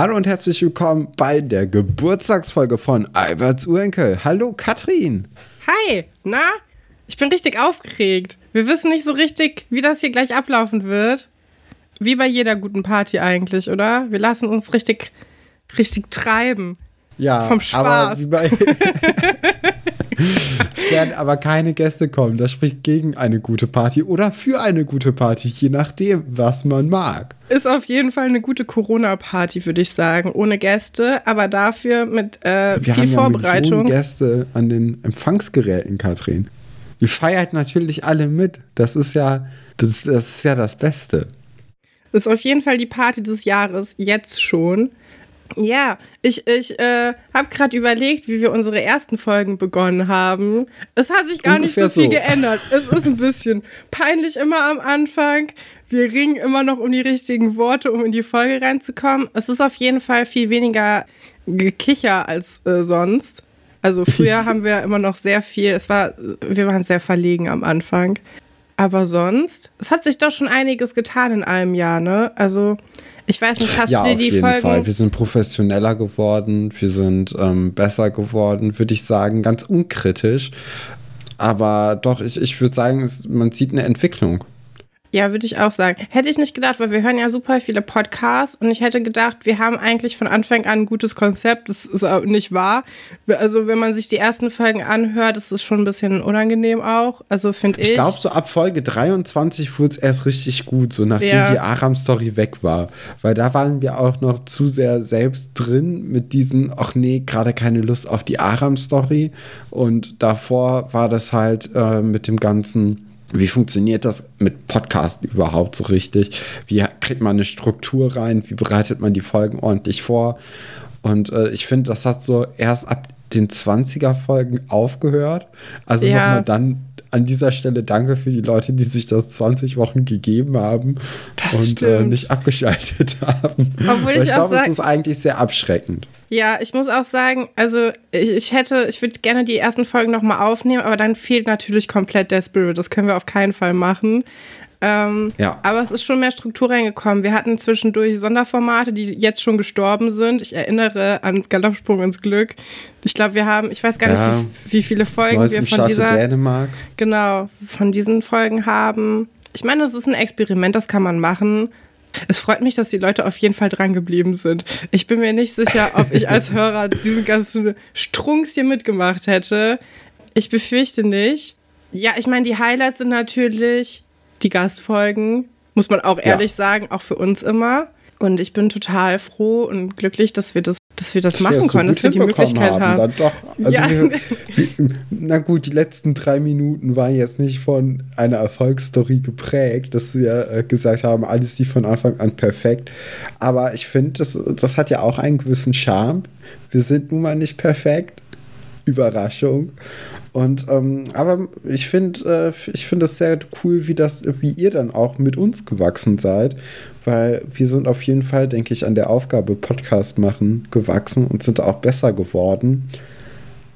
Hallo und herzlich willkommen bei der Geburtstagsfolge von Alberts Urenkel. Hallo Katrin. Hi, na? Ich bin richtig aufgeregt. Wir wissen nicht so richtig, wie das hier gleich ablaufen wird. Wie bei jeder guten Party eigentlich, oder? Wir lassen uns richtig, richtig treiben. Ja, vom Spaß. aber wie bei werden aber keine Gäste kommen. Das spricht gegen eine gute Party oder für eine gute Party, je nachdem, was man mag. Ist auf jeden Fall eine gute Corona-Party, würde ich sagen. Ohne Gäste, aber dafür mit äh, Wir viel haben ja Vorbereitung. Millionen Gäste an den Empfangsgeräten, Katrin. Die feiert natürlich alle mit. Das ist ja das, das ist ja das Beste. ist auf jeden Fall die Party des Jahres, jetzt schon. Ja, ich, ich äh, habe gerade überlegt, wie wir unsere ersten Folgen begonnen haben. Es hat sich gar Ungefähr nicht so viel so. geändert. Es ist ein bisschen peinlich immer am Anfang. Wir ringen immer noch um die richtigen Worte, um in die Folge reinzukommen. Es ist auf jeden Fall viel weniger Gekicher als äh, sonst. Also früher haben wir immer noch sehr viel, es war, wir waren sehr verlegen am Anfang. Aber sonst, es hat sich doch schon einiges getan in einem Jahr, ne? Also, ich weiß nicht, hast ja, du dir auf die jeden Folgen. Fall. Wir sind professioneller geworden, wir sind ähm, besser geworden, würde ich sagen, ganz unkritisch. Aber doch, ich, ich würde sagen, man sieht eine Entwicklung. Ja, würde ich auch sagen. Hätte ich nicht gedacht, weil wir hören ja super viele Podcasts und ich hätte gedacht, wir haben eigentlich von Anfang an ein gutes Konzept. Das ist auch nicht wahr. Also, wenn man sich die ersten Folgen anhört, ist es schon ein bisschen unangenehm auch. Also, finde ich. Ich glaube, so ab Folge 23 wurde es erst richtig gut, so nachdem Ja. die Aram-Story weg war. Weil da waren wir auch noch zu sehr selbst drin mit diesen, ach nee, gerade keine Lust auf die Aram-Story. Und davor war das halt äh, mit dem ganzen. Wie funktioniert das mit Podcast überhaupt so richtig? Wie kriegt man eine Struktur rein? Wie bereitet man die Folgen ordentlich vor? Und äh, ich finde, das hat so erst ab den 20er-Folgen aufgehört. Also Ja. nochmal dann an dieser Stelle danke für die Leute, die sich das 20 Wochen gegeben haben Das und äh, nicht abgeschaltet haben. Obwohl ich ich glaube, es ist eigentlich sehr abschreckend. Ja, ich muss auch sagen, also ich, ich hätte, ich würde gerne die ersten Folgen nochmal aufnehmen, aber dann fehlt natürlich komplett der Spirit. Das können wir auf keinen Fall machen. Ähm, Ja. Aber es ist schon mehr Struktur reingekommen. Wir hatten zwischendurch Sonderformate, die jetzt schon gestorben sind. Ich erinnere an Galoppsprung ins Glück. Ich glaube, wir haben, ich weiß gar Ja. nicht, wie, wie viele Folgen Neues wir von Staate dieser, Dänemark. genau, von diesen Folgen haben. Ich meine, das ist ein Experiment, das kann man machen. Es freut mich, dass die Leute auf jeden Fall dran geblieben sind. Ich bin mir nicht sicher, ob ich als Hörer diesen ganzen Strunks hier mitgemacht hätte. Ich befürchte nicht. Ja, ich meine, die Highlights sind natürlich die Gastfolgen, muss man auch ehrlich sagen, auch für uns immer. Und ich bin total froh und glücklich, dass wir das, dass wir das Dass wir machen es so dass wir die Möglichkeit haben. Dann doch. Also Ja. wir, wir, na gut, die letzten drei Minuten waren jetzt nicht von einer Erfolgsstory geprägt, dass wir äh, gesagt haben, alles die von Anfang an perfekt. Aber ich finde, das, das hat ja auch einen gewissen Charme. Wir sind nun mal nicht perfekt. Überraschung. Und ähm, aber ich finde, äh, ich finde es sehr cool, wie das, wie ihr dann auch mit uns gewachsen seid, weil wir sind auf jeden Fall, denke ich, an der Aufgabe Podcast machen gewachsen und sind auch besser geworden.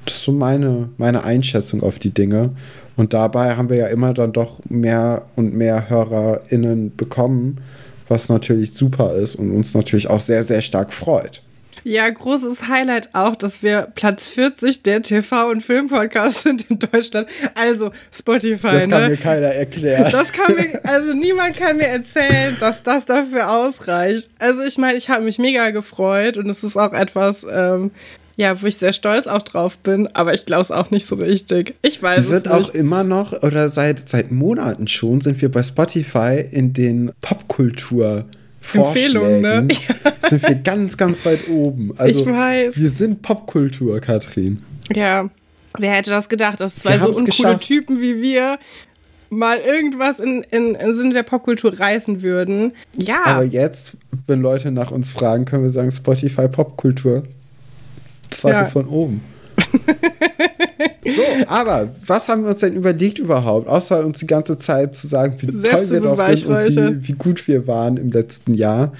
Das ist so meine, meine Einschätzung auf die Dinge. Und dabei haben wir ja immer dann doch mehr und mehr HörerInnen bekommen, was natürlich super ist und uns natürlich auch sehr, sehr stark freut. Ja, großes Highlight auch, dass wir Platz 40 der TV- und Filmpodcasts sind in Deutschland. Also Spotify, Das kann ne? mir keiner erklären. Das kann mir, also niemand kann mir erzählen, dass das dafür ausreicht. Also ich meine, ich habe mich mega gefreut und es ist auch etwas, ähm, ja, wo ich sehr stolz auch drauf bin, aber ich glaube es auch nicht so richtig. Ich weiß Wir es sind nicht. auch immer noch, oder seit, seit Monaten schon, sind wir bei Spotify in den Popkultur. Empfehlungen, ne? sind wir ganz, ganz weit oben. Also, Ich weiß. Wir sind Popkultur, Katrin. Ja, wer hätte das gedacht, dass zwei so uncoole geschafft. Typen wie wir mal irgendwas in, in, im Sinne der Popkultur reißen würden. Ja. Aber jetzt, wenn Leute nach uns fragen, können wir sagen Spotify Popkultur. Zweites Ja. von oben. so, aber was haben wir uns denn überlegt überhaupt? Außer uns die ganze Zeit zu sagen, wie toll wir doch sind und wie, wie gut wir waren im letzten Jahr.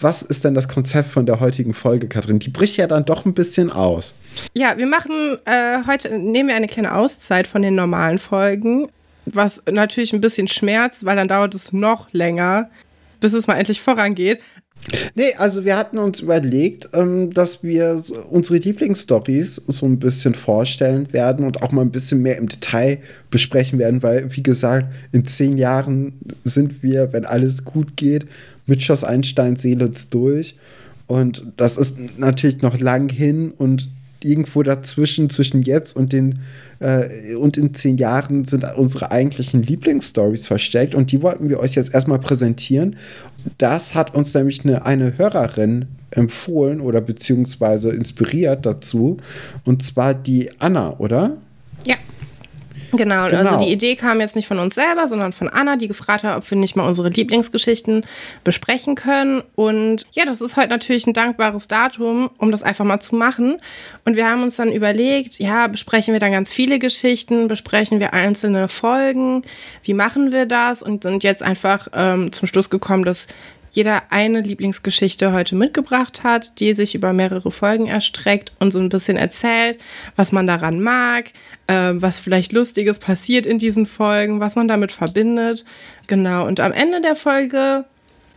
Was ist denn das Konzept von der heutigen Folge, Katrin? Die bricht ja dann doch ein bisschen aus. Ja, wir machen äh, heute, nehmen wir eine kleine Auszeit von den normalen Folgen, was natürlich ein bisschen schmerzt, weil dann dauert es noch länger, bis es mal endlich vorangeht. Nee, also wir hatten uns überlegt, ähm, dass wir unsere Lieblingsstories so ein bisschen vorstellen werden und auch mal ein bisschen mehr im Detail besprechen werden, weil, wie gesagt, in zehn Jahren sind wir, wenn alles gut geht, mit Schoss Einstein Seelitz durch. Und das ist natürlich noch lang hin und irgendwo dazwischen, zwischen jetzt und den äh, und in zehn Jahren sind unsere eigentlichen Lieblingsstories versteckt und die wollten wir euch jetzt erstmal präsentieren. Das hat uns nämlich eine, eine Hörerin empfohlen oder beziehungsweise inspiriert dazu und zwar die Anna, oder? Genau, genau, also die Idee kam jetzt nicht von uns selber, sondern von Anna, die gefragt hat, ob wir nicht mal unsere Lieblingsgeschichten besprechen können. Und ja, das ist heute natürlich ein dankbares Datum, um das einfach mal zu machen. Und wir haben uns dann überlegt, ja, besprechen wir dann ganz viele Geschichten, besprechen wir einzelne Folgen, wie machen wir das? Und sind jetzt einfach ähm, zum Schluss gekommen, dass jeder eine Lieblingsgeschichte heute mitgebracht hat, die sich über mehrere Folgen erstreckt und so ein bisschen erzählt, was man daran mag, äh, was vielleicht Lustiges passiert in diesen Folgen, was man damit verbindet. Genau. Und am Ende der Folge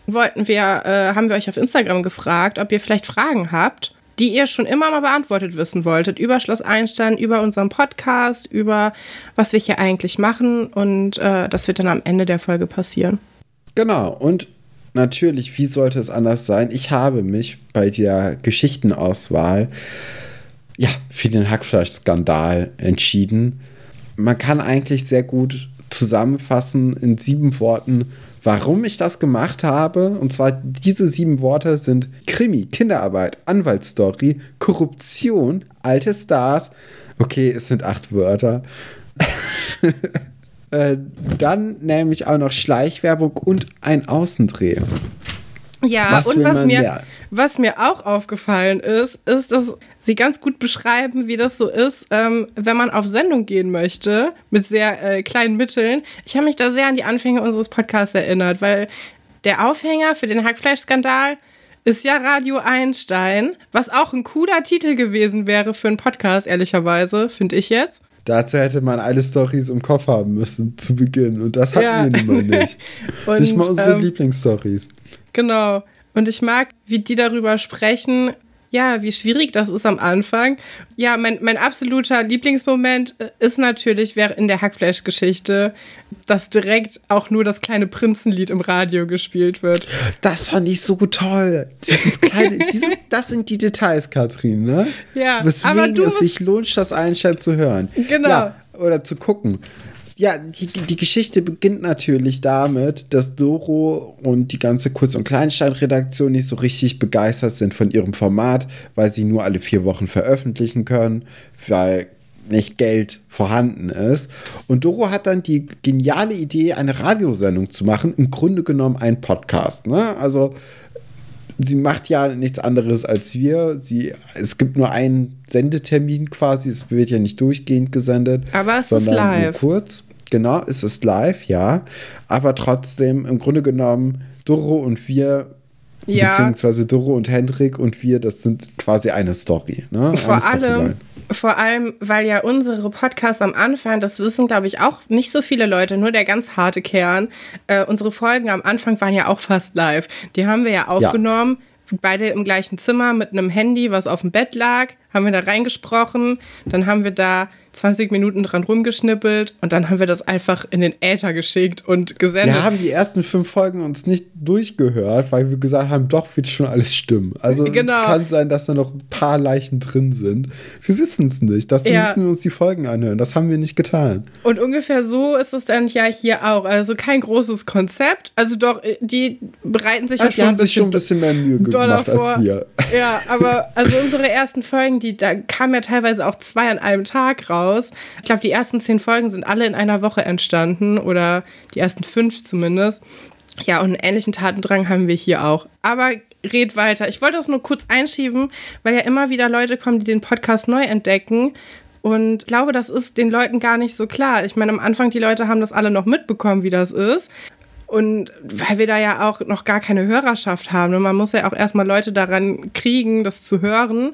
wollten wir, äh, haben wir euch auf Instagram gefragt, ob ihr vielleicht Fragen habt, die ihr schon immer mal beantwortet wissen wolltet, über Schloss Einstein, über unseren Podcast, über was wir hier eigentlich machen. Und äh, das wird dann am Ende der Folge passieren. Genau. Und natürlich, wie sollte es anders sein? Ich habe mich bei der Geschichtenauswahl ja, für den Hackfleisch-Skandal entschieden. Man kann eigentlich sehr gut zusammenfassen in sieben Worten, warum ich das gemacht habe. Und zwar diese sieben Worte sind Krimi, Kinderarbeit, Anwaltsstory, Korruption, alte Stars. Okay, es sind acht Wörter. Äh, dann nämlich auch noch Schleichwerbung und ein Außendreh. Ja, was und was mir, was mir auch aufgefallen ist, ist, dass sie ganz gut beschreiben, wie das so ist, ähm, wenn man auf Sendung gehen möchte, mit sehr äh, kleinen Mitteln. Ich habe mich da sehr an die Anfänge unseres Podcasts erinnert, weil der Aufhänger für den Hackfleischskandal ist ja Radio Einstein, was auch ein cooler Titel gewesen wäre für einen Podcast, ehrlicherweise, finde ich jetzt. Dazu hätte man alle Stories im Kopf haben müssen zu Beginn. Und das hatten ja. wir nun mal nicht. und, nicht mal unsere ähm, Lieblingsstories. Genau. Und ich mag, wie die darüber sprechen, ja, wie schwierig das ist am Anfang. Ja, mein, mein absoluter Lieblingsmoment äh, ist natürlich in der Hackfleisch-Geschichte, dass direkt auch nur das kleine Prinzenlied im Radio gespielt wird. Das fand ich so toll. Kleine, diese, das sind die Details, Katrin, ne? Ja, Weswegen aber du es sich lohnt, das Einstein zu hören. Genau. Ja, oder zu gucken. Ja, die, die Geschichte beginnt natürlich damit, dass Doro und die ganze Kurz- und Kleinstein-Redaktion nicht so richtig begeistert sind von ihrem Format, weil sie nur alle vier Wochen veröffentlichen können, weil nicht Geld vorhanden ist. Und Doro hat dann die geniale Idee, eine Radiosendung zu machen, im Grunde genommen ein Podcast. Ne? Also sie macht ja nichts anderes als wir. Sie, es gibt nur einen Sendetermin quasi, es wird ja nicht durchgehend gesendet. Aber es ist live. kurz. Genau, es ist live, ja. Aber trotzdem, im Grunde genommen, Doro und wir, ja. beziehungsweise Doro und Hendrik und wir, das sind quasi eine Story. Ne? Vor allem, vor allem, weil ja unsere Podcasts am Anfang, das wissen glaube ich auch nicht so viele Leute, nur der ganz harte Kern, äh, unsere Folgen am Anfang waren ja auch fast live. Die haben wir ja aufgenommen. Ja beide im gleichen Zimmer mit einem Handy, was auf dem Bett lag, haben wir da reingesprochen. Dann haben wir da 20 Minuten dran rumgeschnippelt und dann haben wir das einfach in den Äther geschickt und gesendet. Wir haben die ersten fünf Folgen uns nicht durchgehört, weil wir gesagt haben, doch wird schon alles stimmen. Also genau. es kann sein, dass da noch ein paar Leichen drin sind. Wir wissen es nicht. Dazu ja. müssen wir uns die Folgen anhören. Das haben wir nicht getan. Und ungefähr so ist es dann ja hier auch. Also kein großes Konzept. Also doch, äh, die bereiten sich ja, schon. Die haben sich schon ein bisschen mehr Mühe gemacht als wir. Ja, aber also unsere ersten Folgen, die da kamen ja teilweise auch zwei an einem Tag raus. Ich glaube, die ersten zehn Folgen sind alle in einer Woche entstanden oder die ersten fünf zumindest. Ja, und einen ähnlichen Tatendrang haben wir hier auch. Aber red weiter. Ich wollte das nur kurz einschieben, weil ja immer wieder Leute kommen, die den Podcast neu entdecken. Und ich glaube, das ist den Leuten gar nicht so klar. Ich meine, am Anfang, die Leute haben das alle noch mitbekommen, wie das ist. Und weil wir da ja auch noch gar keine Hörerschaft haben. Man muss ja auch erstmal Leute daran kriegen, das zu hören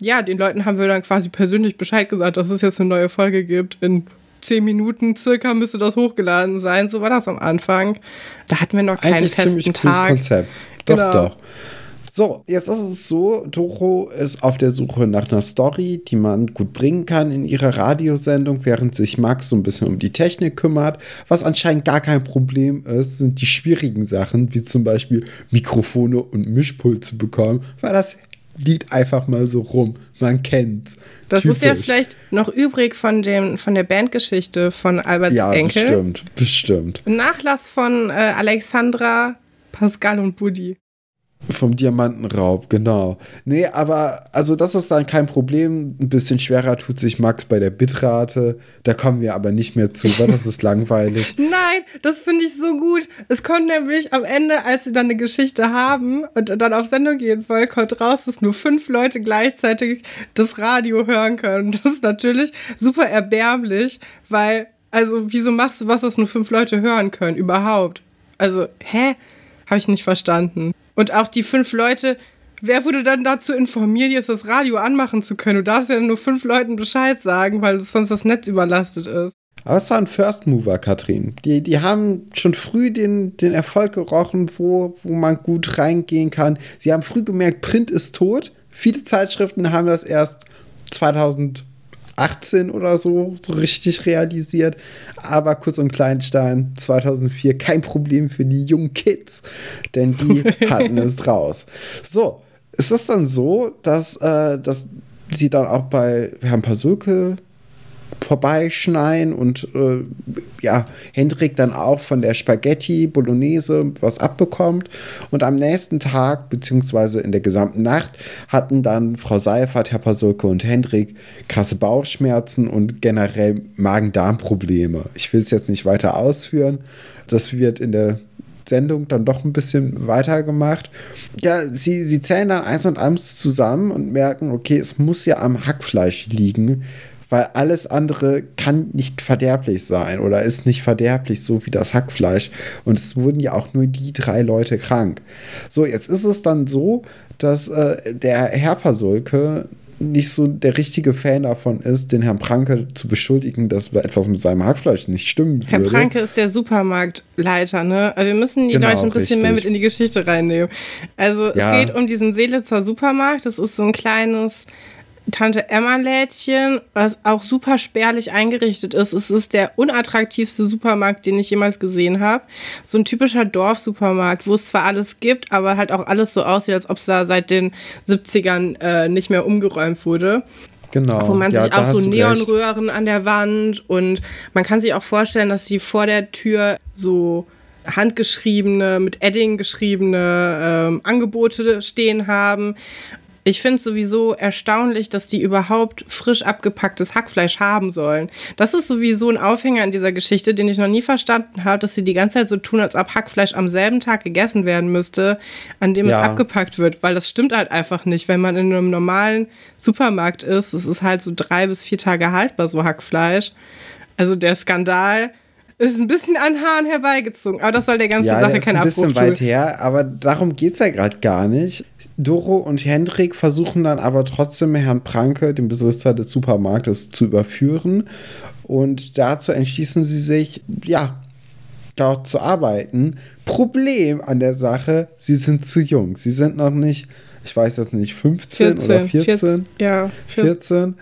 ja, den Leuten haben wir dann quasi persönlich Bescheid gesagt, dass es jetzt eine neue Folge gibt in zehn Minuten circa müsste das hochgeladen sein. So war das am Anfang. Da hatten wir noch keinen Eigentlich festen ziemlich Tag. cooles Konzept. Doch, Genau. doch. So, jetzt ist es so, Doro ist auf der Suche nach einer Story, die man gut bringen kann in ihrer Radiosendung, während sich Max so ein bisschen um die Technik kümmert. Was anscheinend gar kein Problem ist, sind die schwierigen Sachen, wie zum Beispiel Mikrofone und Mischpult zu bekommen, weil das liegt einfach mal so rum. Man kennt's. Das ist ja Typisch. vielleicht noch übrig von, dem, von der Bandgeschichte von Alberts Ja, Enkel. bestimmt, bestimmt. Ein Nachlass von äh, Alexandra, Pascal und Buddy. Vom Diamantenraub, genau. Nee, aber also das ist dann kein Problem. Ein bisschen schwerer tut sich Max bei der Bitrate. Da kommen wir aber nicht mehr zu, weil das ist langweilig. Nein, das finde ich so gut. Es kommt nämlich am Ende, als sie dann eine Geschichte haben und dann auf Sendung gehen wollen, kommt raus, dass nur fünf Leute gleichzeitig das Radio hören können. Das ist natürlich super erbärmlich, weil, also, wieso machst du was, was nur fünf Leute hören können? Überhaupt. Also, hä? Habe ich nicht verstanden. Und auch die fünf Leute, wer wurde dann dazu informiert, jetzt das Radio anmachen zu können? Du darfst ja nur fünf Leuten Bescheid sagen, weil sonst das Netz überlastet ist. Aber es war ein First Mover, Katrin. Die, die haben schon früh den, den Erfolg gerochen, wo, wo man gut reingehen kann. Sie haben früh gemerkt, Print ist tot. Viele Zeitschriften haben das erst 2018 oder so, so richtig realisiert. Aber Kurz und Kleinstein 2004 kein Problem für die jungen Kids, denn die hatten es raus. So, es ist dann so, dass, äh, dass sie dann auch bei Herrn Pasulke vorbeischneien und äh, ja, Hendrik dann auch von der Spaghetti Bolognese was abbekommt. Und am nächsten Tag, beziehungsweise in der gesamten Nacht, hatten dann Frau Seifert, Herr Pasulke und Hendrik krasse Bauchschmerzen und generell Magen-Darm-Probleme. Ich will es jetzt nicht weiter ausführen. Das wird in der Sendung dann doch ein bisschen weitergemacht. Ja, sie, sie zählen dann eins und eins zusammen und merken, okay, es muss ja am Hackfleisch liegen, weil alles andere kann nicht verderblich sein oder ist nicht verderblich, so wie das Hackfleisch. Und es wurden ja auch nur die drei Leute krank. So, jetzt ist es dann so, dass äh, der Herr Pasulke nicht so der richtige Fan davon ist, den Herrn Pranke zu beschuldigen, dass etwas mit seinem Hackfleisch nicht stimmen Herr würde. Pranke ist der Supermarktleiter, ne? Wir müssen die Genau, Leute ein bisschen mehr mit richtig. in die Geschichte reinnehmen. Also Ja. es geht um diesen Seelitzer Supermarkt. Das ist so ein kleines Tante Emma-Lädchen, was auch super spärlich eingerichtet ist. Es ist der unattraktivste Supermarkt, den ich jemals gesehen habe. So ein typischer Dorfsupermarkt, wo es zwar alles gibt, aber halt auch alles so aussieht, als ob es da seit den 70ern äh, nicht mehr umgeräumt wurde. Genau. Wo man ja, sich auch so. Neonröhren an der Wand und man kann sich auch vorstellen, dass sie vor der Tür so handgeschriebene, mit Edding geschriebene ähm, Angebote stehen haben. Ich finde es sowieso erstaunlich, dass die überhaupt frisch abgepacktes Hackfleisch haben sollen. Das ist sowieso ein Aufhänger in dieser Geschichte, den ich noch nie verstanden habe, dass sie die ganze Zeit so tun, als ob Hackfleisch am selben Tag gegessen werden müsste, an dem Ja. es abgepackt wird. Weil das stimmt halt einfach nicht. Wenn man in einem normalen Supermarkt ist, es ist halt so drei bis vier Tage haltbar, so Hackfleisch. Also der Skandal ist ein bisschen an Haaren herbeigezogen. Aber das soll der ganzen Ja, Sache der ist keinen ein Abbruch bisschen tun. weit her, aber darum geht es ja gerade gar nicht. Doro und Hendrik versuchen dann aber trotzdem Herrn Pranke, den Besitzer des Supermarktes, zu überführen. Und dazu entschließen sie sich, ja, dort zu arbeiten. Problem an der Sache, sie sind zu jung. Sie sind noch nicht, ich weiß das nicht, 15 oder 14? ja, 14. 14.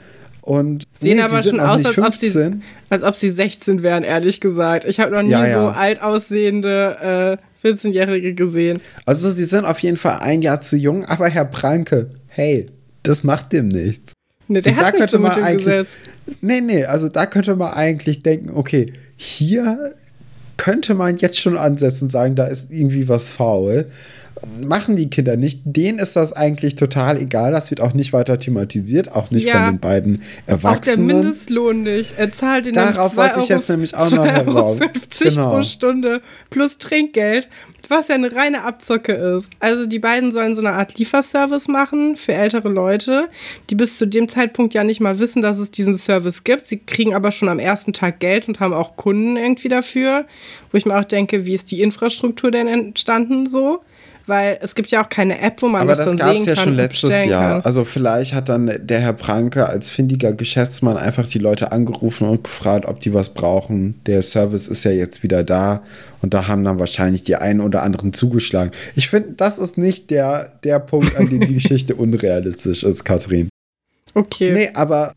Und Sehen nee, aber schon aus, als ob, sie, 15. als ob sie 16 wären, ehrlich gesagt. Ich habe noch nie Ja, ja. so alt aussehende äh, 14-Jährige gesehen. Also sie sind auf jeden Fall ein Jahr zu jung, aber Herr Pranke, hey, das macht dem nichts. Ne, der hat nicht so mit dem Gesetz. Nee, nee, also da könnte man eigentlich denken, okay, hier könnte man jetzt schon ansetzen und sagen, da ist irgendwie was faul. Machen die Kinder nicht. Denen ist das eigentlich total egal. Das wird auch nicht weiter thematisiert, auch nicht Ja. von den beiden Auch der Erwachsenen. Mindestlohn nicht. Er zahlt ihn Darauf wollte ich jetzt nämlich auch noch heraus. 50 Genau. pro Stunde plus Trinkgeld, was ja eine reine Abzocke ist. Also die beiden sollen so eine Art Lieferservice machen für ältere Leute, die bis zu dem Zeitpunkt ja nicht mal wissen, dass es diesen Service gibt. Sie kriegen aber schon am ersten Tag Geld und haben auch Kunden irgendwie dafür, wo ich mir auch denke, wie ist die Infrastruktur denn entstanden so? Weil es gibt ja auch keine App, wo man Aber das, das gab es ja schon letztes Jahr. kann. Also vielleicht hat dann der Herr Pranke als findiger Geschäftsmann einfach die Leute angerufen und gefragt, ob die was brauchen. Der Service ist ja jetzt wieder da und da haben dann wahrscheinlich die einen oder anderen zugeschlagen. Ich finde, das ist nicht der, der Punkt, an dem die Geschichte unrealistisch ist, Katrin. Okay. Nee, aber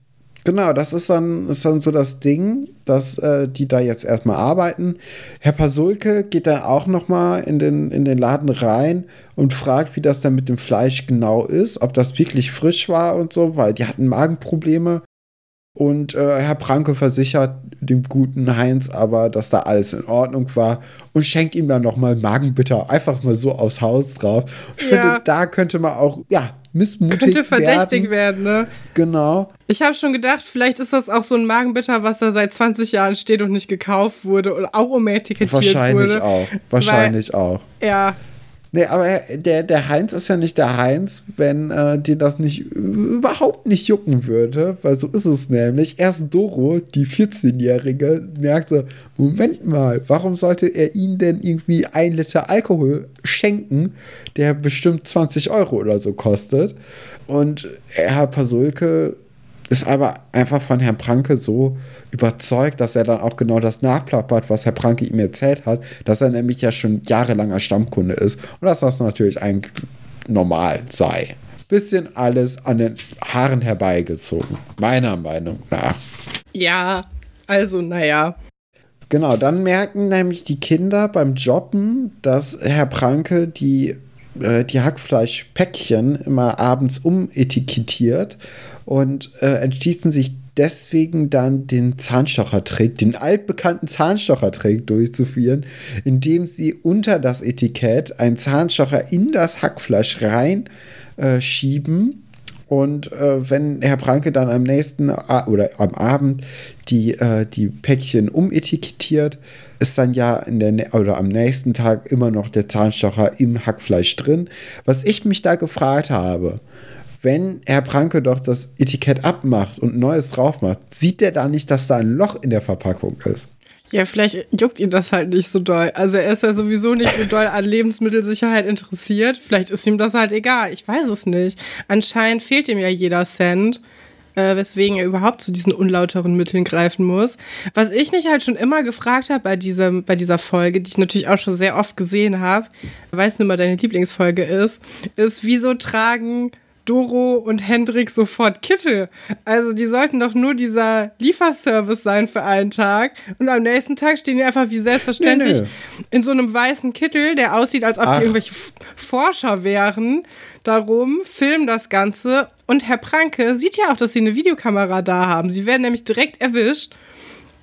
genau, das ist dann, ist dann so das Ding, dass äh, die da jetzt erstmal arbeiten. Herr Pasulke geht dann auch noch mal in den, in den Laden rein und fragt, wie das dann mit dem Fleisch genau ist, ob das wirklich frisch war und so, weil die hatten Magenprobleme. Und äh, Herr Pranke versichert dem guten Heinz aber, dass da alles in Ordnung war und schenkt ihm dann noch mal Magenbitter einfach mal so aufs Haus drauf. Ich Ja. finde, da könnte man auch, ja, missmutig Könnte verdächtig werden. werden, ne? Genau. Ich habe schon gedacht, vielleicht ist das auch so ein Magenbitter, was da seit 20 Jahren steht und nicht gekauft wurde oder auch umetikettiert Wahrscheinlich wurde. auch. Wahrscheinlich auch. Ja, Nee, aber der, der Heinz ist ja nicht der Heinz, wenn äh, dir das nicht überhaupt nicht jucken würde, weil so ist es nämlich. Erst Doro, die 14-Jährige, merkt so: Moment mal, warum sollte er ihnen denn irgendwie ein Liter Alkohol schenken, der bestimmt 20 Euro oder so kostet? Und Herr Pasulke ist aber einfach von Herrn Pranke so überzeugt, dass er dann auch genau das nachplappert, was Herr Pranke ihm erzählt hat, dass er nämlich ja schon jahrelanger Stammkunde ist und dass das natürlich eigentlich normal sei. Bisschen alles an den Haaren herbeigezogen, meiner Meinung nach. ja, also naja. Genau, dann merken nämlich die Kinder beim Jobben, dass Herr Pranke die, äh, die Hackfleischpäckchen immer abends umetikettiert und äh, entschließen sich deswegen dann den Zahnstochertrick, den altbekannten Zahnstochertrick durchzuführen, indem sie unter das Etikett einen Zahnstocher in das Hackfleisch rein äh, schieben und äh, wenn Herr Pranke dann am nächsten oder am Abend die, äh, die Päckchen umetikettiert, ist dann ja in der oder am nächsten Tag immer noch der Zahnstocher im Hackfleisch drin. Was ich mich da gefragt habe, wenn Herr Pranke doch das Etikett abmacht und Neues drauf macht, sieht der da nicht, dass da ein Loch in der Verpackung ist? Ja, vielleicht juckt ihn das halt nicht so doll. Also er ist ja sowieso nicht so doll an Lebensmittelsicherheit interessiert. Vielleicht ist ihm das halt egal. Ich weiß es nicht. Anscheinend fehlt ihm ja jeder Cent, äh, weswegen er überhaupt zu diesen unlauteren Mitteln greifen muss. Was ich mich halt schon immer gefragt habe bei, bei dieser Folge, die ich natürlich auch schon sehr oft gesehen habe, weiß nur mal deine Lieblingsfolge ist, ist, wieso tragen Doro und Hendrik sofort Kittel. Also die sollten doch nur dieser Lieferservice sein für einen Tag und am nächsten Tag stehen die einfach wie selbstverständlich Nee, in so einem weißen Kittel, der aussieht, als ob Ach. die irgendwelche F Forscher wären. Darum filmen das Ganze und Herr Pranke sieht ja auch, dass sie eine Videokamera da haben. Sie werden nämlich direkt erwischt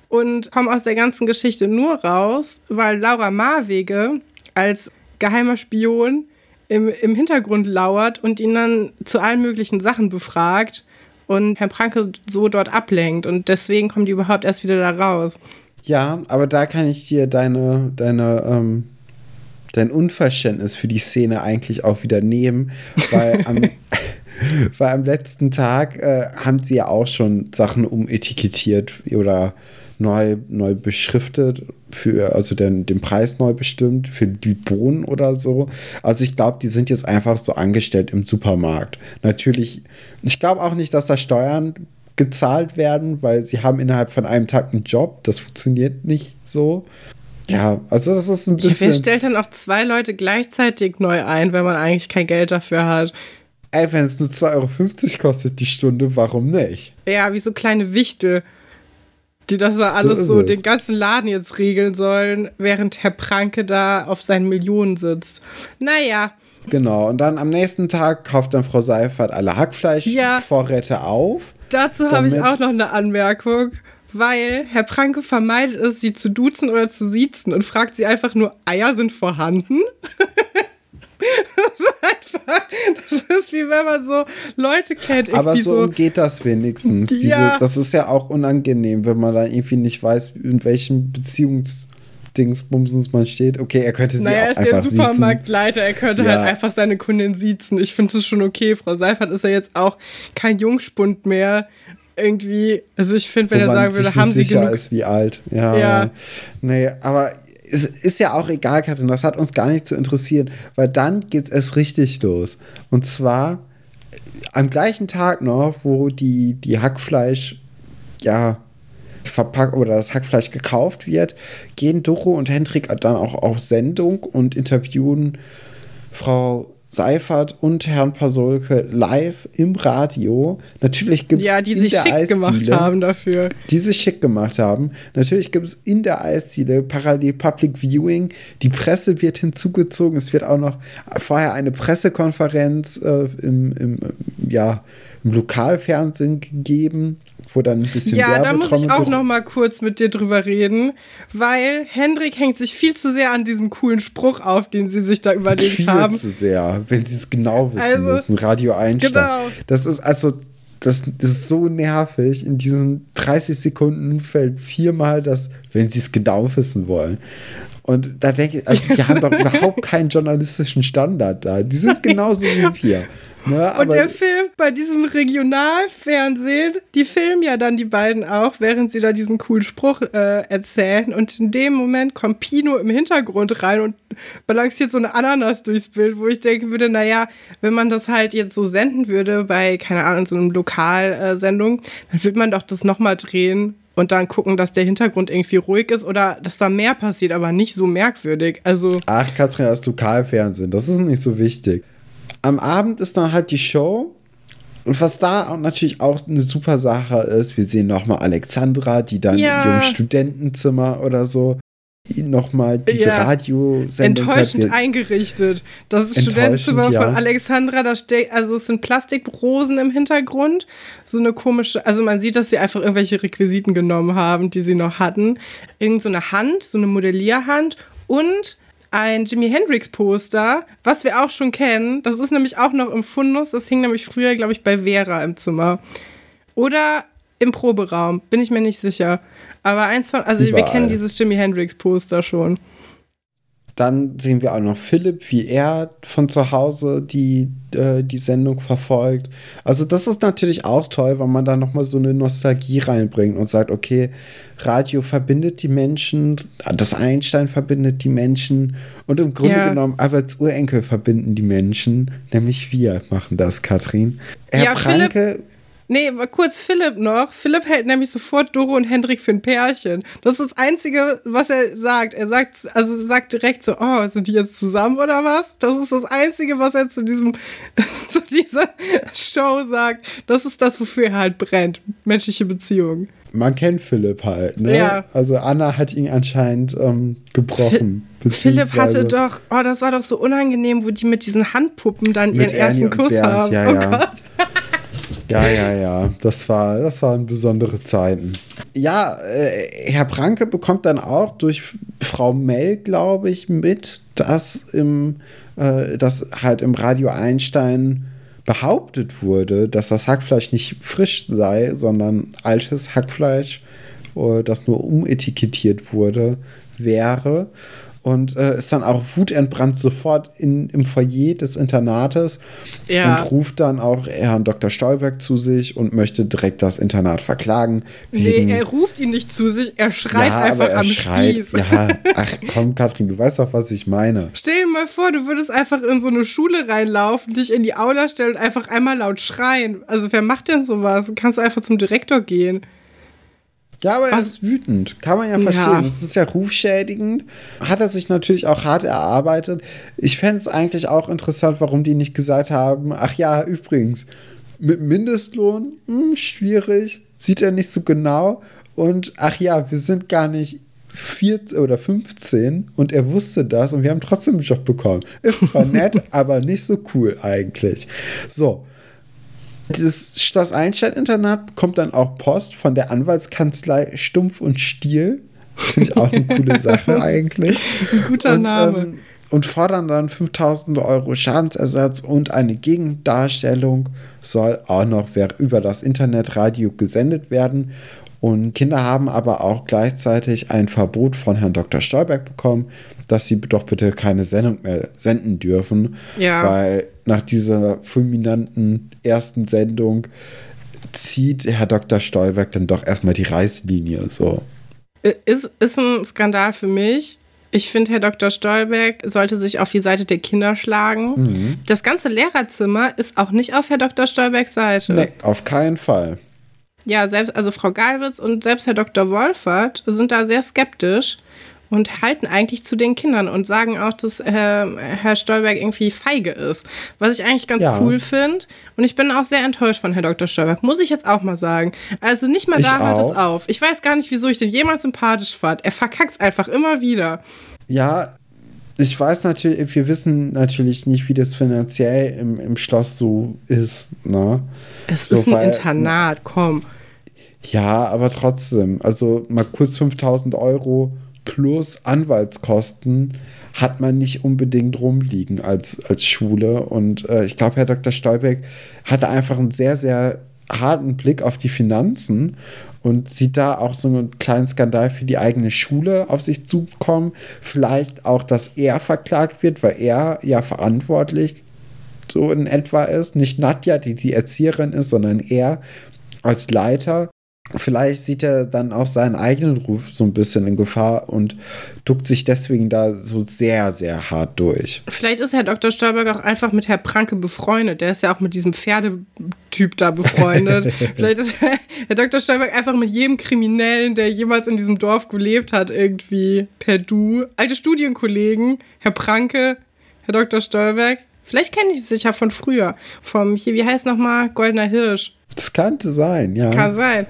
und kommen aus der ganzen Geschichte nur raus, weil Laura Marwege als geheimer Spion im, im Hintergrund lauert und ihn dann zu allen möglichen Sachen befragt und Herr Pranke so dort ablenkt. Und deswegen kommen die überhaupt erst wieder da raus. Ja, aber da kann ich dir deine, deine, ähm, dein Unverständnis für die Szene eigentlich auch wieder nehmen, weil am, weil am letzten Tag äh, haben sie ja auch schon Sachen umetikettiert oder neu, neu beschriftet, für, also den, den Preis neu bestimmt für die Bohnen oder so. Also ich glaube, die sind jetzt einfach so angestellt im Supermarkt. Natürlich, ich glaube auch nicht, dass da Steuern gezahlt werden, weil sie haben innerhalb von einem Tag einen Job. Das funktioniert nicht so. Ja, also das ist ein Ja, wer bisschen. stellt dann auch zwei Leute gleichzeitig neu ein, wenn man eigentlich kein Geld dafür hat? Ey, wenn es nur 2,50 Euro kostet die Stunde, warum nicht? Ja, wie so kleine Wichte, die das da So alles so, es. den ganzen Laden jetzt regeln sollen, während Herr Pranke da auf seinen Millionen sitzt. Naja, Genau, und dann am nächsten Tag kauft dann Frau Seifert alle Hackfleischvorräte auf. dazu habe ich auch noch eine Anmerkung. Weil Herr Pranke vermeidet es, sie zu duzen oder zu siezen und fragt sie einfach nur, Eier sind vorhanden? das ist einfach, das ist wie wenn man so Leute kennt. Aber irgendwie so umgeht das wenigstens. Diese, Ja. das ist ja auch unangenehm, wenn man da irgendwie nicht weiß, in welchem Beziehungsdingsbumsens man steht. Okay, er könnte sie Naja, er auch ist der einfach siezen. Supermarktleiter, er könnte Ja. halt einfach seine Kundin siezen. Ich finde das schon okay. Frau Seifert ist ja jetzt auch kein Jungspund mehr. Irgendwie, also ich finde, wenn Wo er sagen würde, haben sie genug. ist, wie alt. Ja. Ja. Nee, aber es ist ja auch egal, Katrin, das hat uns gar nicht zu interessieren, weil dann geht es erst richtig los. Und zwar am gleichen Tag noch, wo die, die Hackfleisch, ja, verpackt oder das Hackfleisch gekauft wird, gehen Doro und Hendrik dann auch auf Sendung und interviewen Frau Seifert und Herrn Pasolke live im Radio. Natürlich gibt es. Ja, die sich schick Eisdiele, gemacht haben dafür. Die sich schick gemacht haben. Natürlich gibt es in der Eisdiele parallel Public Viewing. Die Presse wird hinzugezogen. Es wird auch noch vorher eine Pressekonferenz äh, im, im, ja, im Lokalfernsehen gegeben wo dann ein bisschen Ja, da muss ich auch noch mal kurz mit dir drüber reden, weil Hendrik hängt sich viel zu sehr an diesem coolen Spruch auf, den sie sich da überlegt viel haben. Viel zu sehr, wenn sie es genau wissen also, müssen. Radio Einstein. Genau. Das ist also das, ist so nervig. In diesen 30 Sekunden fällt viermal das, wenn sie es genau wissen wollen. Und da denke ich, also die haben doch überhaupt keinen journalistischen Standard da. Die sind genauso wie wir. Ne, und der Film bei diesem Regionalfernsehen, die filmen ja dann die beiden auch, während sie da diesen coolen Spruch äh, erzählen. Und in dem Moment kommt Pino im Hintergrund rein und balanciert so eine Ananas durchs Bild, wo ich denken würde, naja, wenn man das halt jetzt so senden würde bei, keine Ahnung, so einer Lokalsendung, dann würde man doch das nochmal drehen und dann gucken, dass der Hintergrund irgendwie ruhig ist oder dass da mehr passiert, aber nicht so merkwürdig. Also Ach, Katrin, das Lokalfernsehen, das ist nicht so wichtig am Abend ist dann halt die Show. Und was da auch natürlich auch eine super Sache ist, wir sehen nochmal Alexandra, die dann ja. in ihrem Studentenzimmer oder so nochmal diese ja. Radiosendung Enttäuschend eingerichtet. Das ist Studentenzimmer ja. von Alexandra, da steht, also es sind Plastikrosen im Hintergrund. So eine komische, also man sieht, dass sie einfach irgendwelche Requisiten genommen haben, die sie noch hatten. Irgend so eine Hand, so eine Modellierhand und ein Jimi Hendrix Poster, was wir auch schon kennen. Das ist nämlich auch noch im Fundus. Das hing nämlich früher, glaube ich, bei Vera im Zimmer. Oder im Proberaum, bin ich mir nicht sicher. Aber eins von, also Überall. wir kennen dieses Jimi Hendrix Poster schon. Dann sehen wir auch noch Philipp, wie er von zu Hause die, äh, die Sendung verfolgt. Also das ist natürlich auch toll, weil man da noch mal so eine Nostalgie reinbringt und sagt, okay, Radio verbindet die Menschen, das Einstein verbindet die Menschen und im Grunde ja. genommen Alberts Urenkel verbinden die Menschen, nämlich wir machen das, Katrin. Herr ja, Pranke Philipp Nee, kurz Philipp noch. Philipp hält nämlich sofort Doro und Hendrik für ein Pärchen. Das ist das Einzige, was er sagt. Er sagt, also sagt direkt so, oh, sind die jetzt zusammen oder was? Das ist das Einzige, was er zu diesem, zu dieser Show sagt. Das ist das, wofür er halt brennt. Menschliche Beziehungen. Man kennt Philipp halt, ne? Ja. Also Anna hat ihn anscheinend ähm, gebrochen. Philipp hatte doch, oh, das war doch so unangenehm, wo die mit diesen Handpuppen dann ihren ersten Kuss Bernd, haben. Ja, oh ja. Gott. Ja, ja, ja. Das, war, das waren besondere Zeiten. Ja, äh, Herr Pranke bekommt dann auch durch Frau Mell, glaube ich, mit, dass, im, äh, dass halt im Radio Einstein behauptet wurde, dass das Hackfleisch nicht frisch sei, sondern altes Hackfleisch, äh, das nur umetikettiert wurde, wäre und äh, ist dann auch wutentbrannt sofort in, im Foyer des Internates ja. und ruft dann auch Herrn Dr. Stolberg zu sich und möchte direkt das Internat verklagen. Nee, er ruft ihn nicht zu sich, er schreit ja, einfach er am schreit, Spieß. Ja, ach komm, Katrin, du weißt doch, was ich meine. Stell dir mal vor, du würdest einfach in so eine Schule reinlaufen, dich in die Aula stellen und einfach einmal laut schreien. Also wer macht denn sowas? Du kannst einfach zum Direktor gehen. Ja, aber er ist wütend. Kann man ja verstehen. Ja. Das ist ja rufschädigend. Hat er sich natürlich auch hart erarbeitet. Ich fände es eigentlich auch interessant, warum die nicht gesagt haben: Ach ja, übrigens, mit Mindestlohn, hm, schwierig, sieht er nicht so genau. Und ach ja, wir sind gar nicht 14 oder 15 und er wusste das und wir haben trotzdem einen Job bekommen. Ist zwar nett, aber nicht so cool eigentlich. So. Das Schloss Einstein-Internat bekommt dann auch Post von der Anwaltskanzlei Stumpf und Stiel. Finde ich auch eine coole Sache eigentlich. Ein guter und, Name. Ähm, und fordern dann 5000 Euro Schadensersatz und eine Gegendarstellung soll auch noch über das Internetradio gesendet werden. Und Kinder haben aber auch gleichzeitig ein Verbot von Herrn Dr. Stolberg bekommen, dass sie doch bitte keine Sendung mehr senden dürfen. Ja. Weil nach dieser fulminanten ersten Sendung zieht Herr Dr. Stolberg dann doch erstmal die Reißlinie. So. Ist, ist ein Skandal für mich. Ich finde, Herr Dr. Stolberg sollte sich auf die Seite der Kinder schlagen. Mhm. Das ganze Lehrerzimmer ist auch nicht auf Herr Dr. Stolbergs Seite. Nee, auf keinen Fall. Ja, selbst, also Frau Galwitz und selbst Herr Dr. Wolfert sind da sehr skeptisch und halten eigentlich zu den Kindern und sagen auch, dass äh, Herr Stolberg irgendwie feige ist. Was ich eigentlich ganz ja. cool finde. Und ich bin auch sehr enttäuscht von Herr Dr. Stolberg, muss ich jetzt auch mal sagen. Also nicht mal da hört es auf. Ich weiß gar nicht, wieso ich den jemals sympathisch fand. Er verkackt es einfach immer wieder. Ja, ich weiß natürlich, wir wissen natürlich nicht, wie das finanziell im, im Schloss so ist. Ne? Es so, ist ein weil, Internat, komm. Ja, aber trotzdem, also mal kurz 5000 Euro plus Anwaltskosten hat man nicht unbedingt rumliegen als, als Schule. Und äh, ich glaube, Herr Dr. Stolbeck hatte einfach einen sehr, sehr harten Blick auf die Finanzen und sieht da auch so einen kleinen Skandal für die eigene Schule auf sich zukommen. Vielleicht auch, dass er verklagt wird, weil er ja verantwortlich so in etwa ist. Nicht Nadja, die die Erzieherin ist, sondern er als Leiter vielleicht sieht er dann auch seinen eigenen Ruf so ein bisschen in Gefahr und duckt sich deswegen da so sehr, sehr hart durch. Vielleicht ist Herr Dr. Stolberg auch einfach mit Herr Pranke befreundet. Der ist ja auch mit diesem Pferdetyp da befreundet. Vielleicht ist Herr Dr. Stolberg einfach mit jedem Kriminellen, der jemals in diesem Dorf gelebt hat, irgendwie per Du. Alte Studienkollegen, Herr Pranke, Herr Dr. Stolberg. Vielleicht kenne ich sich ja von früher. Vom, hier, wie heißt nochmal? Goldener Hirsch. Das könnte sein, ja. Kann sein.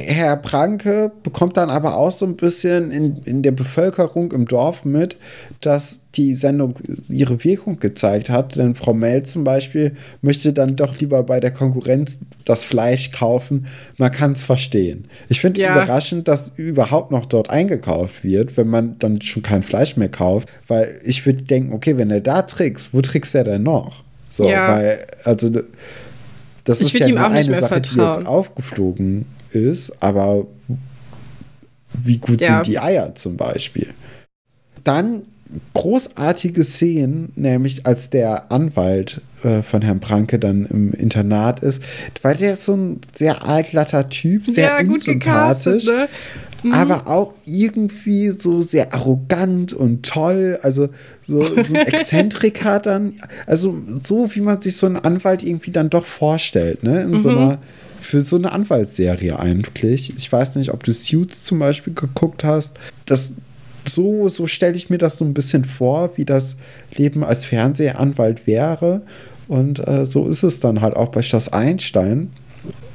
Herr Pranke bekommt dann aber auch so ein bisschen in, in der Bevölkerung im Dorf mit, dass die Sendung ihre Wirkung gezeigt hat. Denn Frau Mell zum Beispiel möchte dann doch lieber bei der Konkurrenz das Fleisch kaufen. Man kann es verstehen. Ich finde ja. überraschend, dass überhaupt noch dort eingekauft wird, wenn man dann schon kein Fleisch mehr kauft. Weil ich würde denken, okay, wenn er da trickst, wo trickst er denn noch? So, ja. weil, also das ich ist ja nur eine Sache, vertrauen. die jetzt aufgeflogen ist, aber wie gut ja. sind die Eier zum Beispiel? Dann großartige Szenen, nämlich als der Anwalt äh, von Herrn Pranke dann im Internat ist, weil der ist so ein sehr allglatter Typ, sehr ja, unsympathisch. Ne? Mhm. aber auch irgendwie so sehr arrogant und toll, also so, so ein Exzentriker dann, also so wie man sich so einen Anwalt irgendwie dann doch vorstellt, ne, in mhm. so einer für so eine Anwaltsserie eigentlich. Ich weiß nicht, ob du Suits zum Beispiel geguckt hast. Das, so so stelle ich mir das so ein bisschen vor, wie das Leben als Fernsehanwalt wäre. Und äh, so ist es dann halt auch bei Schloss Einstein.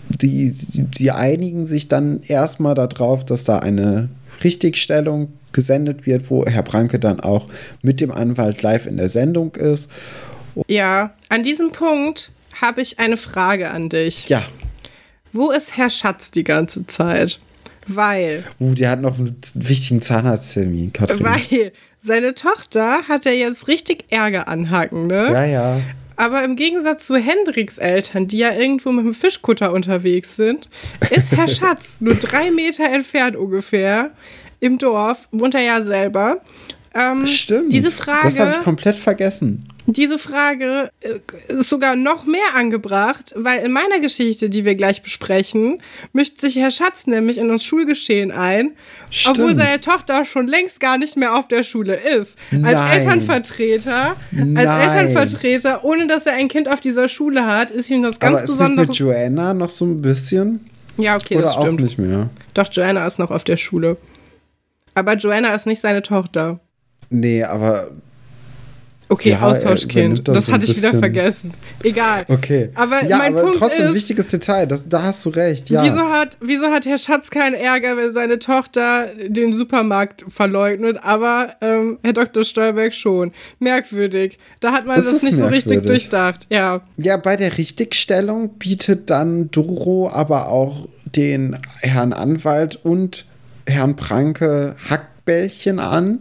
Die, die, die einigen sich dann erstmal darauf, dass da eine Richtigstellung gesendet wird, wo Herr Branke dann auch mit dem Anwalt live in der Sendung ist. Ja, an diesem Punkt habe ich eine Frage an dich. Ja. Wo ist Herr Schatz die ganze Zeit? Weil. Uh, der hat noch einen wichtigen Zahnarzttermin, Katrin. Weil seine Tochter hat er jetzt richtig Ärger anhaken, ne? Ja, ja. Aber im Gegensatz zu Hendriks Eltern, die ja irgendwo mit dem Fischkutter unterwegs sind, ist Herr Schatz nur drei Meter entfernt ungefähr im Dorf, wohnt er ja selber. Ähm, Stimmt. Diese Frage. Das habe ich komplett vergessen. Diese Frage äh, ist sogar noch mehr angebracht, weil in meiner Geschichte, die wir gleich besprechen, mischt sich Herr Schatz nämlich in das Schulgeschehen ein, Stimmt. obwohl seine Tochter schon längst gar nicht mehr auf der Schule ist. Nein. Als Elternvertreter, Nein. als Elternvertreter, ohne dass er ein Kind auf dieser Schule hat, ist ihm das ganz Aber besonders. Ist mit Joanna noch so ein bisschen? Ja, okay, Oder das stimmt. auch nicht mehr. Doch, Joanna ist noch auf der Schule. Aber Joanna ist nicht seine Tochter. Nee, aber Okay, ja, Austauschkind. Das, das hatte ich wieder vergessen. Egal. Okay. Aber ja, mein aber Punkt trotzdem ist, wichtiges Detail. Das, da hast du recht. Ja. Wieso hat, wieso hat Herr Schatz keinen Ärger, wenn seine Tochter den Supermarkt verleugnet, aber ähm, Herr Dr. Stolberg schon? Merkwürdig. Da hat man das, das nicht merkwürdig. so richtig durchdacht. Ja. Ja, bei der Richtigstellung bietet dann Doro aber auch den Herrn Anwalt und Herrn Pranke Hackbällchen an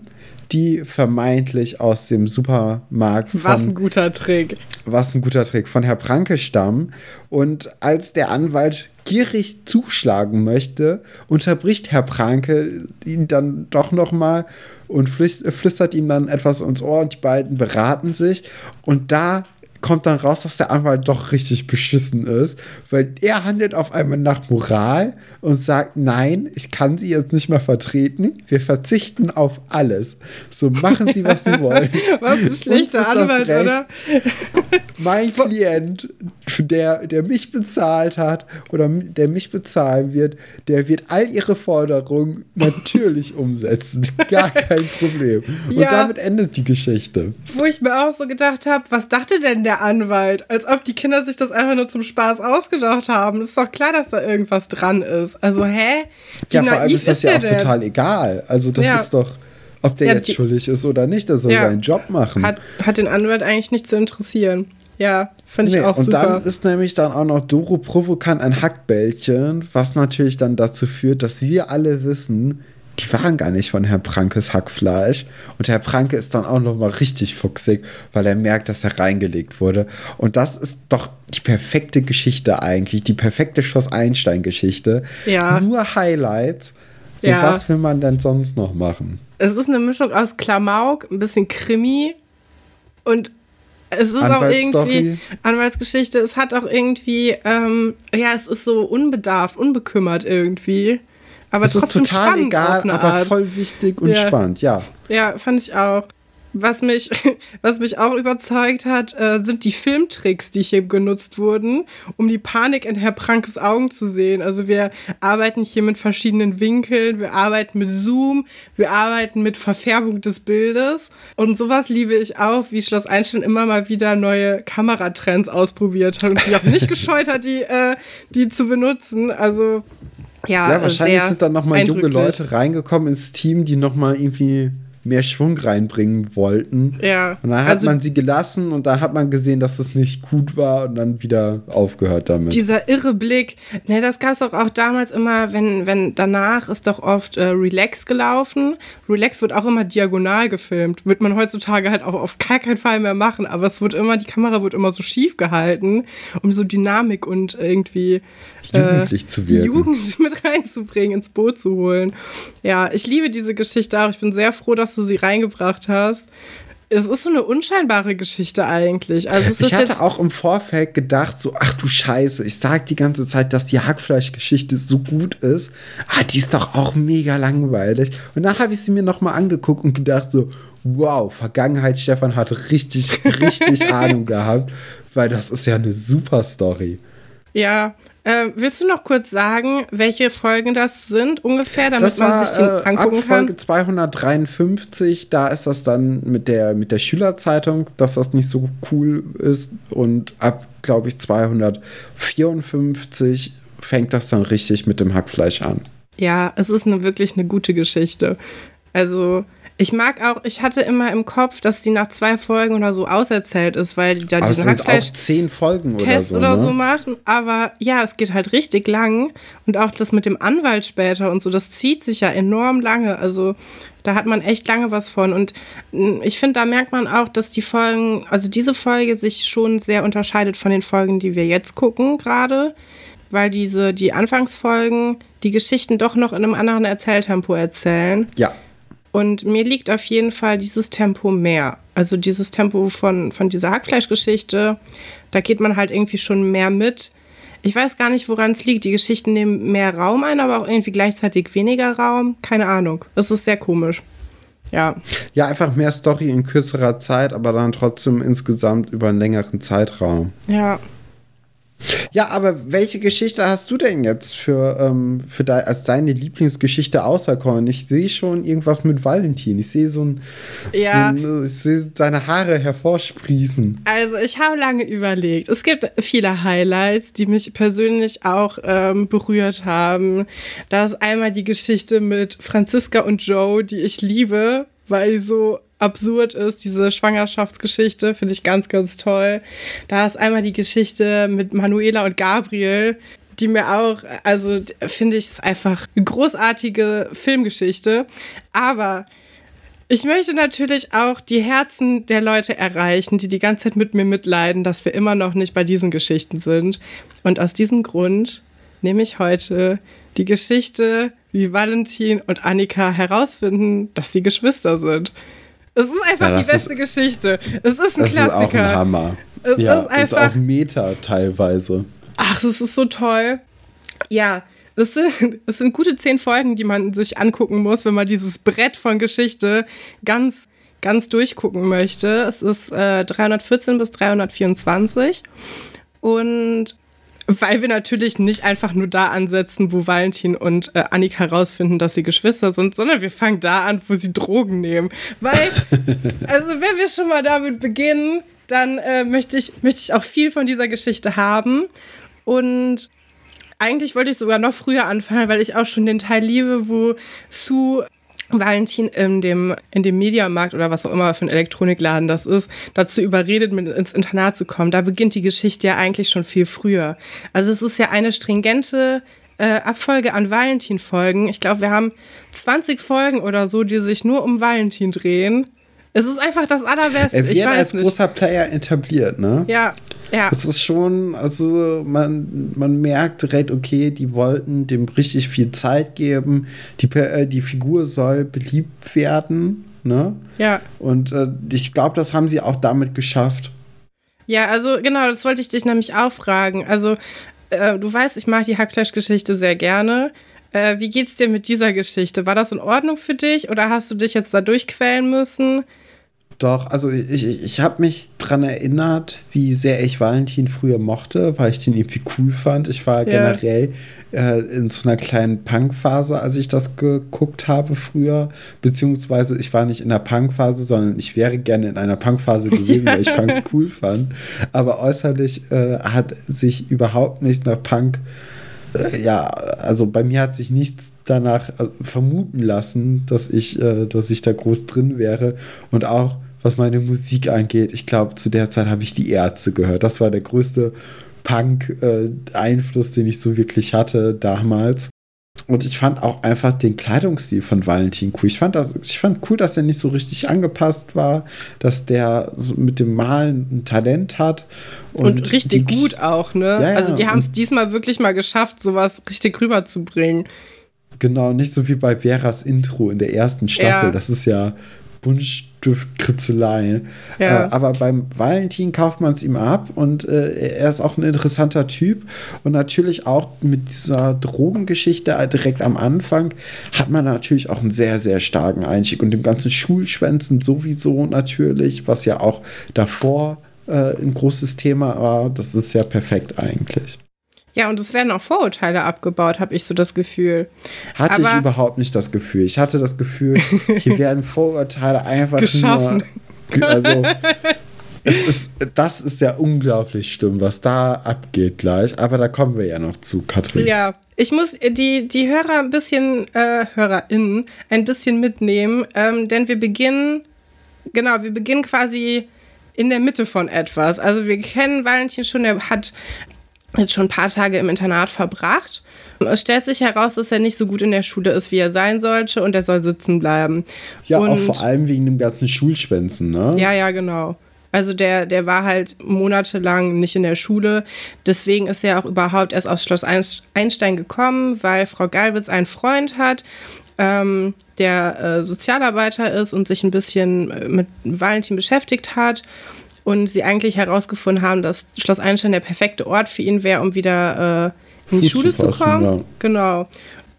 die vermeintlich aus dem Supermarkt. Von, was ein guter Trick. Was ein guter Trick von Herr Pranke stammen. Und als der Anwalt gierig zuschlagen möchte, unterbricht Herr Pranke ihn dann doch noch mal und flüstert ihm dann etwas ins Ohr und die beiden beraten sich. Und da kommt dann raus, dass der Anwalt doch richtig beschissen ist, weil er handelt auf einmal nach Moral und sagt, nein, ich kann sie jetzt nicht mehr vertreten, wir verzichten auf alles. So machen sie, was sie wollen. was ein schlechter Anwalt, oder? mein Klient, der, der mich bezahlt hat oder der mich bezahlen wird, der wird all ihre Forderungen natürlich umsetzen. Gar kein Problem. Und ja, damit endet die Geschichte. Wo ich mir auch so gedacht habe, was dachte denn der Anwalt? Als ob die Kinder sich das einfach nur zum Spaß ausgedacht haben. ist doch klar, dass da irgendwas dran ist. Also, hä? Wie ja, vor allem ist das ist ja auch denn? total egal. Also, das ja. ist doch. Ob der ja, jetzt schuldig ist oder nicht, der soll ja, seinen Job machen. Hat, hat den Anwalt eigentlich nicht zu interessieren. Ja, finde ich nee, auch und super. Und dann ist nämlich dann auch noch Doro provokant ein Hackbällchen, was natürlich dann dazu führt, dass wir alle wissen, die waren gar nicht von Herrn Prankes Hackfleisch. Und Herr Pranke ist dann auch noch mal richtig fuchsig, weil er merkt, dass er reingelegt wurde. Und das ist doch die perfekte Geschichte eigentlich, die perfekte Schloss-Einstein-Geschichte. Ja. Nur Highlights. So, ja. was will man denn sonst noch machen? Es ist eine Mischung aus Klamauk, ein bisschen Krimi und es ist auch irgendwie Anwaltsgeschichte. Es hat auch irgendwie, ähm, ja, es ist so unbedarft, unbekümmert irgendwie. Aber es ist total egal, aber voll wichtig und ja. spannend, ja. Ja, fand ich auch. Was mich, was mich auch überzeugt hat, äh, sind die Filmtricks, die hier genutzt wurden, um die Panik in Herr Prankes Augen zu sehen. Also wir arbeiten hier mit verschiedenen Winkeln, wir arbeiten mit Zoom, wir arbeiten mit Verfärbung des Bildes. Und sowas liebe ich auch, wie Schloss Einstein immer mal wieder neue Kameratrends ausprobiert hat und sich auch nicht gescheut hat, die, äh, die zu benutzen. Also ja, ja wahrscheinlich sind dann nochmal junge Leute reingekommen ins Team, die nochmal irgendwie mehr Schwung reinbringen wollten. Ja. Und dann hat also, man sie gelassen und dann hat man gesehen, dass es nicht gut war und dann wieder aufgehört damit. Dieser irre Blick, ne, das gab es doch auch damals immer, wenn, wenn danach ist doch oft äh, Relax gelaufen. Relax wird auch immer diagonal gefilmt. Wird man heutzutage halt auch auf gar keinen Fall mehr machen, aber es wird immer, die Kamera wird immer so schief gehalten, um so Dynamik und irgendwie jugendlich äh, zu. Die Jugend mit reinzubringen, ins Boot zu holen. Ja, ich liebe diese Geschichte auch. Ich bin sehr froh, dass du sie reingebracht hast. Es ist so eine unscheinbare Geschichte eigentlich. Also ich hatte auch im Vorfeld gedacht, so, ach du Scheiße, ich sag die ganze Zeit, dass die Hackfleischgeschichte so gut ist. Ah, die ist doch auch mega langweilig. Und dann habe ich sie mir nochmal angeguckt und gedacht, so, wow, Vergangenheit, Stefan hat richtig, richtig Ahnung gehabt, weil das ist ja eine super Story. Ja, äh, willst du noch kurz sagen, welche Folgen das sind ungefähr, damit das war, man sich den äh, angucken ab Folge 253, da ist das dann mit der, mit der Schülerzeitung, dass das nicht so cool ist. Und ab, glaube ich, 254 fängt das dann richtig mit dem Hackfleisch an. Ja, es ist eine, wirklich eine gute Geschichte. Also, ich mag auch, ich hatte immer im Kopf, dass die nach zwei Folgen oder so auserzählt ist, weil die da aber diesen Hackfleisch zehn Folgen Test oder so, oder so macht. Aber ja, es geht halt richtig lang und auch das mit dem Anwalt später und so, das zieht sich ja enorm lange. Also da hat man echt lange was von. Und hm, ich finde, da merkt man auch, dass die Folgen, also diese Folge sich schon sehr unterscheidet von den Folgen, die wir jetzt gucken gerade, weil diese, die Anfangsfolgen, die Geschichten doch noch in einem anderen Erzähltempo erzählen. Ja. Und mir liegt auf jeden Fall dieses Tempo mehr. Also dieses Tempo von, von dieser Hackfleischgeschichte, da geht man halt irgendwie schon mehr mit. Ich weiß gar nicht, woran es liegt. Die Geschichten nehmen mehr Raum ein, aber auch irgendwie gleichzeitig weniger Raum. Keine Ahnung. Es ist sehr komisch. Ja. Ja, einfach mehr Story in kürzerer Zeit, aber dann trotzdem insgesamt über einen längeren Zeitraum. Ja. Ja, aber welche Geschichte hast du denn jetzt für, ähm, für de als deine Lieblingsgeschichte auserkoren? Ich sehe schon irgendwas mit Valentin. Ich sehe so ein, ja. so ein ich sehe seine Haare hervorsprießen. Also ich habe lange überlegt. Es gibt viele Highlights, die mich persönlich auch ähm, berührt haben. Da ist einmal die Geschichte mit Franziska und Joe, die ich liebe, weil so absurd ist, diese Schwangerschaftsgeschichte, finde ich ganz, ganz toll. Da ist einmal die Geschichte mit Manuela und Gabriel, die mir auch, also finde ich es einfach eine großartige Filmgeschichte. Aber ich möchte natürlich auch die Herzen der Leute erreichen, die die ganze Zeit mit mir mitleiden, dass wir immer noch nicht bei diesen Geschichten sind. Und aus diesem Grund nehme ich heute die Geschichte, wie Valentin und Annika herausfinden, dass sie Geschwister sind. Es ist einfach ja, die beste ist, Geschichte. Es ist ein das Klassiker. Ist auch ein Hammer. Es ja, ist einfach. ist auch Meta teilweise. Ach, das ist so toll. Ja, das sind, das sind gute zehn Folgen, die man sich angucken muss, wenn man dieses Brett von Geschichte ganz, ganz durchgucken möchte. Es ist äh, 314 bis 324. Und weil wir natürlich nicht einfach nur da ansetzen, wo Valentin und äh, Annika herausfinden, dass sie Geschwister sind, sondern wir fangen da an, wo sie Drogen nehmen. Weil, also wenn wir schon mal damit beginnen, dann äh, möchte, ich, möchte ich auch viel von dieser Geschichte haben. Und eigentlich wollte ich sogar noch früher anfangen, weil ich auch schon den Teil liebe, wo Sue Valentin in dem, in dem Mediamarkt oder was auch immer für ein Elektronikladen das ist, dazu überredet, mit ins Internat zu kommen. Da beginnt die Geschichte ja eigentlich schon viel früher. Also es ist ja eine stringente äh, Abfolge an Valentin-Folgen. Ich glaube, wir haben 20 Folgen oder so, die sich nur um Valentin drehen. Es ist einfach das Allerbeste. Er wird als nicht. großer Player etabliert, ne? Ja, ja. Das ist schon, also man, man merkt direkt, okay, die wollten dem richtig viel Zeit geben. Die, äh, die Figur soll beliebt werden, ne? Ja. Und äh, ich glaube, das haben sie auch damit geschafft. Ja, also genau, das wollte ich dich nämlich auch fragen. Also, äh, du weißt, ich mag die Hackfleisch-Geschichte sehr gerne. Äh, wie geht's dir mit dieser Geschichte? War das in Ordnung für dich oder hast du dich jetzt da durchquälen müssen? Doch, also ich, ich habe mich dran erinnert, wie sehr ich Valentin früher mochte, weil ich den irgendwie cool fand. Ich war ja. generell äh, in so einer kleinen Punk-Phase, als ich das geguckt habe früher. Beziehungsweise ich war nicht in der Punk-Phase, sondern ich wäre gerne in einer Punk-Phase gewesen, weil ich Punks cool fand. Aber äußerlich äh, hat sich überhaupt nichts nach Punk äh, ja, also bei mir hat sich nichts danach äh, vermuten lassen, dass ich, äh, dass ich da groß drin wäre. Und auch was meine Musik angeht. Ich glaube, zu der Zeit habe ich die Ärzte gehört. Das war der größte Punk-Einfluss, den ich so wirklich hatte damals. Und ich fand auch einfach den Kleidungsstil von Valentin cool. Ich fand, das, ich fand cool, dass er nicht so richtig angepasst war, dass der so mit dem Malen ein Talent hat. Und, und richtig die, gut auch, ne? Ja, also die haben es diesmal wirklich mal geschafft, sowas richtig rüberzubringen. Genau, nicht so wie bei Veras Intro in der ersten Staffel. Ja. Das ist ja Buntstift-Kritzelei. Ja. Äh, aber beim Valentin kauft man es ihm ab und äh, er ist auch ein interessanter Typ. Und natürlich auch mit dieser Drogengeschichte direkt am Anfang hat man natürlich auch einen sehr, sehr starken Einstieg. Und dem ganzen Schulschwänzen sowieso natürlich, was ja auch davor äh, ein großes Thema war. Das ist ja perfekt eigentlich. Ja, und es werden auch Vorurteile abgebaut, habe ich so das Gefühl. Hatte Aber ich überhaupt nicht das Gefühl. Ich hatte das Gefühl, hier werden Vorurteile einfach geschaffen. Nur, also, es ist, das ist ja unglaublich schlimm, was da abgeht gleich. Aber da kommen wir ja noch zu, Katrin. Ja, ich muss die, die Hörer ein bisschen, äh, HörerInnen, ein bisschen mitnehmen, ähm, denn wir beginnen, genau, wir beginnen quasi in der Mitte von etwas. Also wir kennen Valentin schon, er hat jetzt schon ein paar Tage im Internat verbracht. Es stellt sich heraus, dass er nicht so gut in der Schule ist, wie er sein sollte und er soll sitzen bleiben. Ja, und auch vor allem wegen dem ganzen Schulschwänzen, ne? Ja, ja, genau. Also der, der war halt monatelang nicht in der Schule. Deswegen ist er auch überhaupt erst aufs Schloss Einstein gekommen, weil Frau Galwitz einen Freund hat, ähm, der äh, Sozialarbeiter ist und sich ein bisschen äh, mit Valentin beschäftigt hat und sie eigentlich herausgefunden haben, dass Schloss Einstein der perfekte Ort für ihn wäre, um wieder äh, in die Schule zu, passen, kommen. Ja. Genau.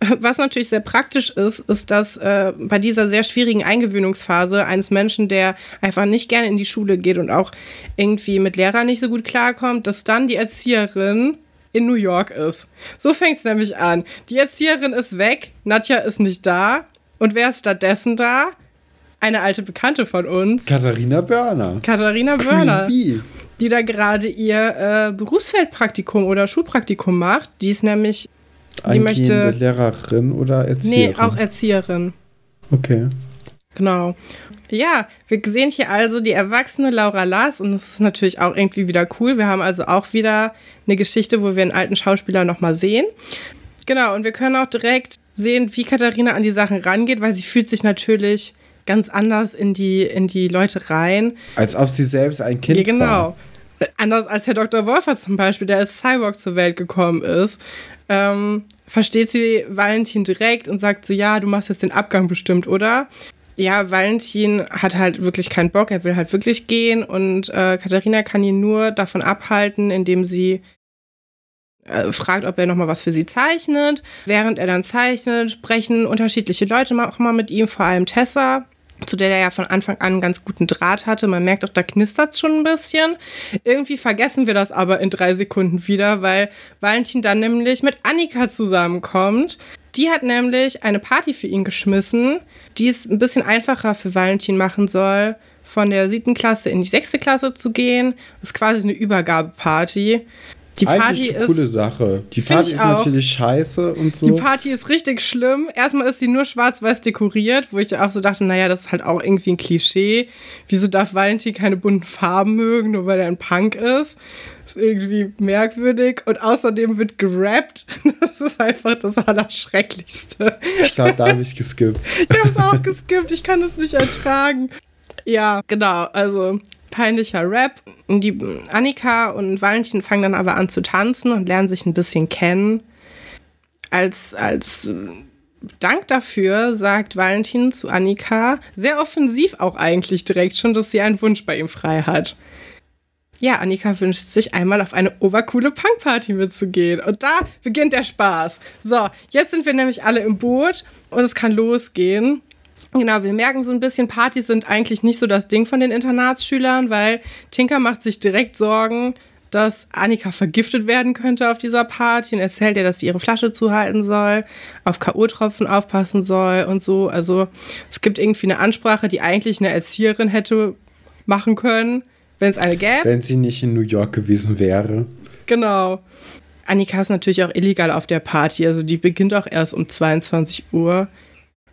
Was natürlich sehr praktisch ist, ist, dass äh, bei dieser sehr schwierigen Eingewöhnungsphase eines Menschen, der einfach nicht gerne in die Schule geht und auch irgendwie mit Lehrern nicht so gut klarkommt, dass dann die Erzieherin in New York ist. So fängt es nämlich an. Die Erzieherin ist weg, Nadja ist nicht da. Und wer ist stattdessen da? Eine alte Bekannte von uns. Katharina Börner. Katharina Börner. Die da gerade ihr äh, Berufsfeldpraktikum oder Schulpraktikum macht. Die ist nämlich. Die möchte. Lehrerin oder Erzieherin? Nee, auch Erzieherin. Okay. Genau. Ja, wir sehen hier also die erwachsene Laura Lass und das ist natürlich auch irgendwie wieder cool. Wir haben also auch wieder eine Geschichte, wo wir einen alten Schauspieler nochmal sehen. Genau, und wir können auch direkt sehen, wie Katharina an die Sachen rangeht, weil sie fühlt sich natürlich ganz anders in die, in die Leute rein. Als ob sie selbst ein Kind ja, genau. war. Anders als Herr Dr. Wolfer zum Beispiel, der als Cyborg zur Welt gekommen ist, ähm, versteht sie Valentin direkt und sagt so, ja, du machst jetzt den Abgang bestimmt, oder? ja, Valentin hat halt wirklich keinen Bock, er will halt wirklich gehen und äh, Katharina kann ihn nur davon abhalten, indem sie äh, fragt, ob er nochmal was für sie zeichnet. Während er dann zeichnet, sprechen unterschiedliche Leute auch mal mit ihm, vor allem Tessa, zu der er ja von Anfang an einen ganz guten Draht hatte. Man merkt auch, da knistert es schon ein bisschen. Irgendwie vergessen wir das aber in drei Sekunden wieder, weil Valentin dann nämlich mit Annika zusammenkommt. Die hat nämlich eine Party für ihn geschmissen, die es ein bisschen einfacher für Valentin machen soll, von der siebten Klasse in die sechste Klasse zu gehen. Das ist quasi eine Übergabeparty. Die Party Eigentlich eine ist coole Sache. Die Party ist auch. natürlich scheiße und so. Die Party ist richtig schlimm. Erstmal ist sie nur schwarz-weiß dekoriert, wo ich auch so dachte, naja, das ist halt auch irgendwie ein Klischee. Wieso darf Valentin keine bunten Farben mögen, nur weil er ein Punk ist? Das ist irgendwie merkwürdig. Und außerdem wird gerappt. Das ist einfach das Allerschrecklichste. Ich glaube, da habe ich geskippt. ich habe es auch geskippt. Ich kann es nicht ertragen. Ja, genau. Also peinlicher Rap. Die Annika und Valentin fangen dann aber an zu tanzen und lernen sich ein bisschen kennen. Als, als Dank dafür sagt Valentin zu Annika, sehr offensiv auch eigentlich direkt schon, dass sie einen Wunsch bei ihm frei hat. Ja, Annika wünscht sich einmal auf eine obercoole Punkparty mitzugehen. Und da beginnt der Spaß. So, jetzt sind wir nämlich alle im Boot und es kann losgehen. Genau, wir merken so ein bisschen, Partys sind eigentlich nicht so das Ding von den Internatsschülern, weil Tinker macht sich direkt Sorgen, dass Annika vergiftet werden könnte auf dieser Party und erzählt ihr, dass sie ihre Flasche zuhalten soll, auf K.O.-Tropfen aufpassen soll und so. Also es gibt irgendwie eine Ansprache, die eigentlich eine Erzieherin hätte machen können, wenn es eine gäbe. Wenn sie nicht in New York gewesen wäre. Genau. Annika ist natürlich auch illegal auf der Party, also die beginnt auch erst um 22 Uhr.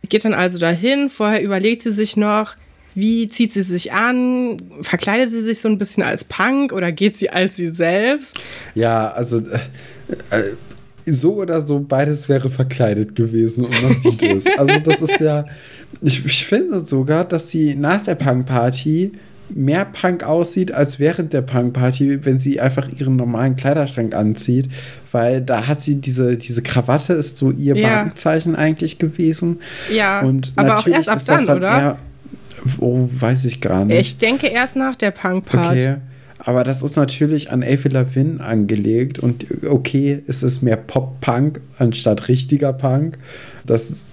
Geht dann also dahin, vorher überlegt sie sich noch, wie zieht sie sich an? Verkleidet sie sich so ein bisschen als Punk oder geht sie als sie selbst? Ja, also äh, äh so oder so, beides wäre verkleidet gewesen und man sieht es. Also das ist ja, ich, ich finde sogar, dass sie nach der Punk-Party mehr Punk aussieht als während der Punk-Party, wenn sie einfach ihren normalen Kleiderschrank anzieht, weil da hat sie diese, diese Krawatte ist so ihr ja. Markenzeichen eigentlich gewesen. Ja, und aber auch erst ab dann, oder? Eher, oh, weiß ich gar nicht. Ich denke erst nach der Punk-Party. Okay. Aber das ist natürlich an Avril Lavigne angelegt und okay, es ist mehr Pop-Punk anstatt richtiger Punk. Das ist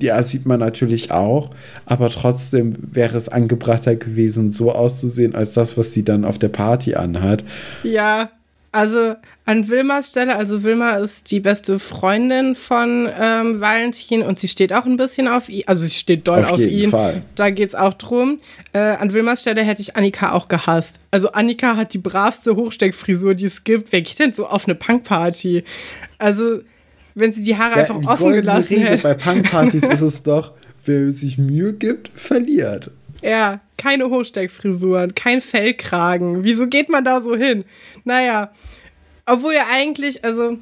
ja, sieht man natürlich auch, aber trotzdem wäre es angebrachter gewesen, so auszusehen, als das, was sie dann auf der Party anhat. Ja, also an Wilmas Stelle, also Wilma ist die beste Freundin von ähm, Valentin und sie steht auch ein bisschen auf ihn, also sie steht doll auf, auf ihn. Fall. Da geht es auch drum. Äh, an Wilmas Stelle hätte ich Annika auch gehasst. Also Annika hat die bravste Hochsteckfrisur, die es gibt. Wer geht denn so auf eine Punkparty? Also wenn sie die Haare ja, einfach offen gelassen Regel hätte. Bei Punkpartys ist es doch, wer sich Mühe gibt, verliert. Ja, keine Hochsteckfrisuren, kein Fellkragen. Wieso geht man da so hin? Naja, obwohl ja eigentlich, also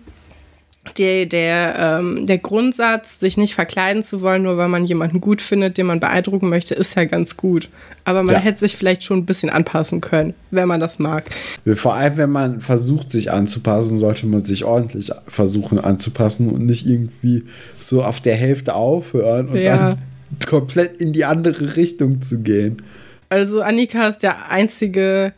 der, der, ähm, der Grundsatz, sich nicht verkleiden zu wollen, nur weil man jemanden gut findet, den man beeindrucken möchte, ist ja ganz gut. Aber man ja. hätte sich vielleicht schon ein bisschen anpassen können, wenn man das mag. Vor allem, wenn man versucht, sich anzupassen, sollte man sich ordentlich versuchen anzupassen und nicht irgendwie so auf der Hälfte aufhören und ja. dann komplett in die andere Richtung zu gehen. Also Annika ist der einzige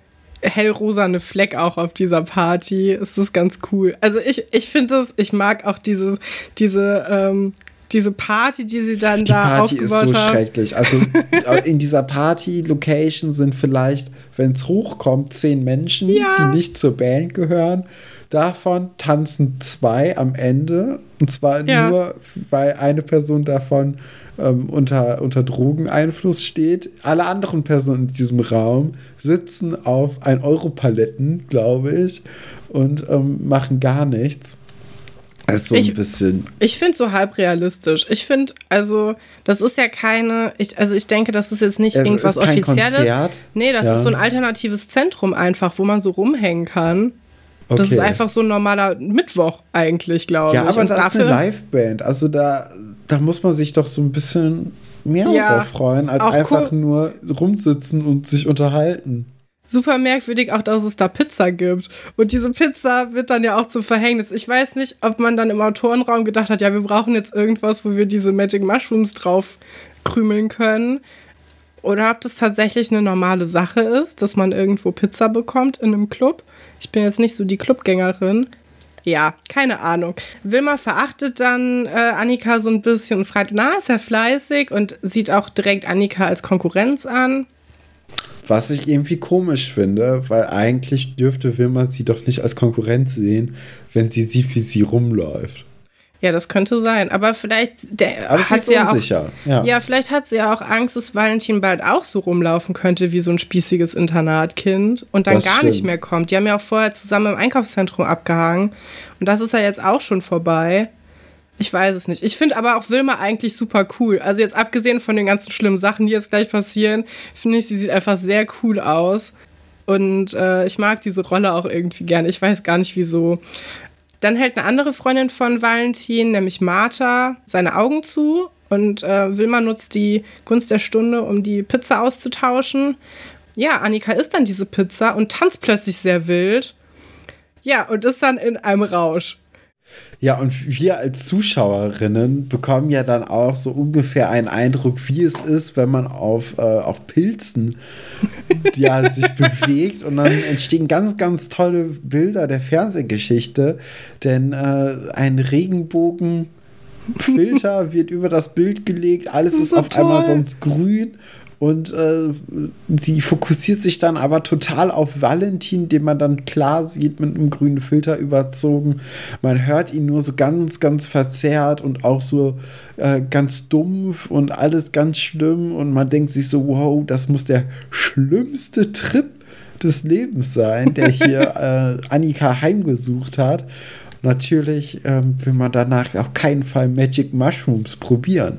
hellrosane Fleck auch auf dieser Party. Es ist ganz cool. Also ich, ich finde es, ich mag auch dieses, diese, ähm, diese Party, die sie dann die da Party ist so haben. schrecklich. Also äh, in dieser Party-Location sind vielleicht, wenn es hochkommt, zehn Menschen, ja. die nicht zur Band gehören. Davon tanzen zwei am Ende. Und zwar ja. nur, weil eine Person davon ähm, unter, unter Drogeneinfluss steht. Alle anderen Personen in diesem Raum sitzen auf 1-Euro-Paletten, glaube ich, und ähm, machen gar nichts. Das ist so ich, ein bisschen. Ich finde so halb realistisch. Ich finde, also, das ist ja keine. Ich, also, ich denke, das ist jetzt nicht es irgendwas Offizielles. Konzert. Nee, das ja. ist so ein alternatives Zentrum einfach, wo man so rumhängen kann. Okay. Das ist einfach so ein normaler Mittwoch eigentlich, glaube ich. Ja, aber Und da ist eine Liveband. Also da, da muss man sich doch so ein bisschen mehr ja, drauf freuen, als einfach cool. nur rumsitzen und sich unterhalten. Super merkwürdig auch, dass es da Pizza gibt. Und diese Pizza wird dann ja auch zum Verhängnis. Ich weiß nicht, ob man dann im Autorenraum gedacht hat, ja, wir brauchen jetzt irgendwas, wo wir diese Magic Mushrooms drauf krümeln können. Oder ob das tatsächlich eine normale Sache ist, dass man irgendwo Pizza bekommt in einem Club. Ich bin jetzt nicht so die Clubgängerin. Ja, keine Ahnung. Wilma verachtet dann äh, Annika so ein bisschen und fragt, na, ist er fleißig und sieht auch direkt Annika als Konkurrenz an. Was ich irgendwie komisch finde, weil eigentlich dürfte Wilma sie doch nicht als Konkurrenz sehen, wenn sie sieht, wie sie rumläuft. Ja, das könnte sein. Aber vielleicht der Aber hat sie ja unsicher. auch. Ja. ja, vielleicht hat sie ja auch Angst, dass Valentin bald auch so rumlaufen könnte wie so ein spießiges Internatkind und dann das gar stimmt. nicht mehr kommt. Die haben ja auch vorher zusammen im Einkaufszentrum abgehangen. Und das ist ja jetzt auch schon vorbei. Ich weiß es nicht. Ich finde aber auch Wilma eigentlich super cool. Also jetzt abgesehen von den ganzen schlimmen Sachen, die jetzt gleich passieren, finde ich, sie sieht einfach sehr cool aus. Und äh, ich mag diese Rolle auch irgendwie gerne. Ich weiß gar nicht wieso. Dann hält eine andere Freundin von Valentin, nämlich Martha, seine Augen zu und äh, Wilma nutzt die Gunst der Stunde, um die Pizza auszutauschen. Ja, Annika isst dann diese Pizza und tanzt plötzlich sehr wild. Ja, und ist dann in einem Rausch. Ja, und wir als Zuschauerinnen bekommen ja dann auch so ungefähr einen Eindruck, wie es ist, wenn man auf, äh, auf Pilzen ja, sich bewegt. Und dann entstehen ganz, ganz tolle Bilder der Fernsehgeschichte. Denn äh, ein Regenbogenfilter wird über das Bild gelegt, alles ist, ist so auf toll. einmal sonst grün und äh, sie fokussiert sich dann aber total auf Valentin, den man dann klar sieht mit einem grünen Filter überzogen. Man hört ihn nur so ganz, ganz verzerrt und auch so äh, ganz dumpf und alles ganz schlimm. Und man denkt sich so, wow, das muss der schlimmste Trip des Lebens sein, der hier äh, Annika heimgesucht hat. Natürlich ähm, will man danach auf keinen Fall Magic Mushrooms probieren.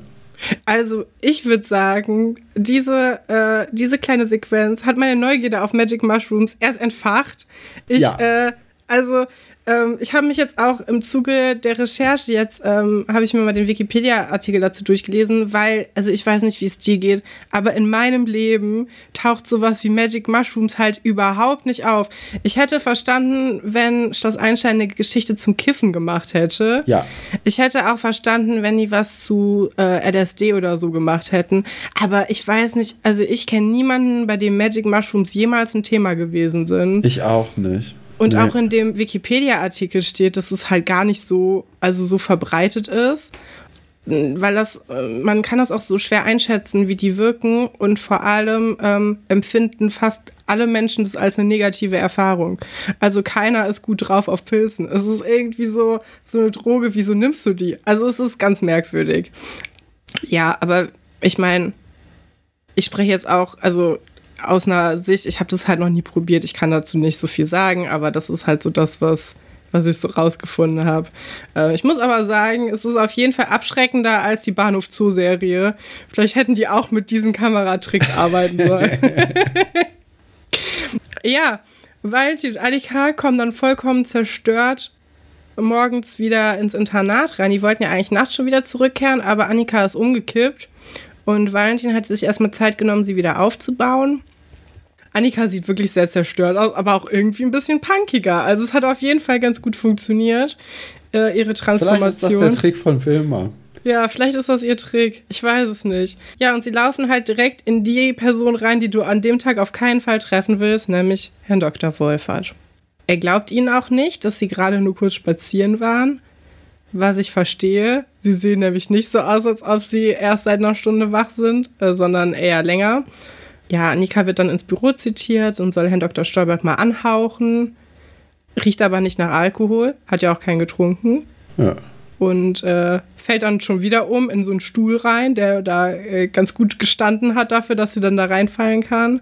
Also, ich würde sagen, diese, äh, diese kleine Sequenz hat meine Neugierde auf Magic Mushrooms erst entfacht. Ich, ja. äh, also, ähm, ich habe mich jetzt auch im Zuge der Recherche jetzt, ähm, habe ich mir mal den Wikipedia-Artikel dazu durchgelesen, weil, also ich weiß nicht, wie es dir geht, aber in meinem Leben taucht sowas wie Magic Mushrooms halt überhaupt nicht auf. Ich hätte verstanden, wenn Schloss Einstein eine Geschichte zum Kiffen gemacht hätte. Ja. Ich hätte auch verstanden, wenn die was zu äh, LSD oder so gemacht hätten. Aber ich weiß nicht, also ich kenne niemanden, bei dem Magic Mushrooms jemals ein Thema gewesen sind. Ich auch nicht. Und nee. auch in dem Wikipedia-Artikel steht, dass es halt gar nicht so, also so verbreitet ist. Weil das, man kann das auch so schwer einschätzen, wie die wirken und vor allem ähm, empfinden fast alle Menschen das als eine negative Erfahrung. Also keiner ist gut drauf auf Pilzen. Es ist irgendwie so, so eine Droge, wieso nimmst du die? Also es ist ganz merkwürdig. Ja, aber ich meine, ich spreche jetzt auch, also aus einer Sicht, ich habe das halt noch nie probiert, ich kann dazu nicht so viel sagen, aber das ist halt so das, was, was ich so rausgefunden habe. Äh, ich muss aber sagen, es ist auf jeden Fall abschreckender als die Bahnhof Zoo-Serie. Vielleicht hätten die auch mit diesen Kameratricks arbeiten sollen. ja, Valentin und Annika kommen dann vollkommen zerstört morgens wieder ins Internat rein. Die wollten ja eigentlich nachts schon wieder zurückkehren, aber Annika ist umgekippt und Valentin hat sich erstmal Zeit genommen, sie wieder aufzubauen. Annika sieht wirklich sehr zerstört aus, aber auch irgendwie ein bisschen punkiger. Also es hat auf jeden Fall ganz gut funktioniert, äh, ihre Transformation. Vielleicht ist das der Trick von Wilma. Ja, vielleicht ist das ihr Trick. Ich weiß es nicht. Ja, und sie laufen halt direkt in die Person rein, die du an dem Tag auf keinen Fall treffen willst, nämlich Herrn Dr. Wolfert. Er glaubt ihnen auch nicht, dass sie gerade nur kurz spazieren waren was ich verstehe. Sie sehen nämlich nicht so aus, als ob sie erst seit einer Stunde wach sind, äh, sondern eher länger. Ja, Annika wird dann ins Büro zitiert und soll Herrn Dr. Stolberg mal anhauchen. Riecht aber nicht nach Alkohol, hat ja auch keinen getrunken. Ja. Und äh, fällt dann schon wieder um in so einen Stuhl rein, der da äh, ganz gut gestanden hat dafür, dass sie dann da reinfallen kann.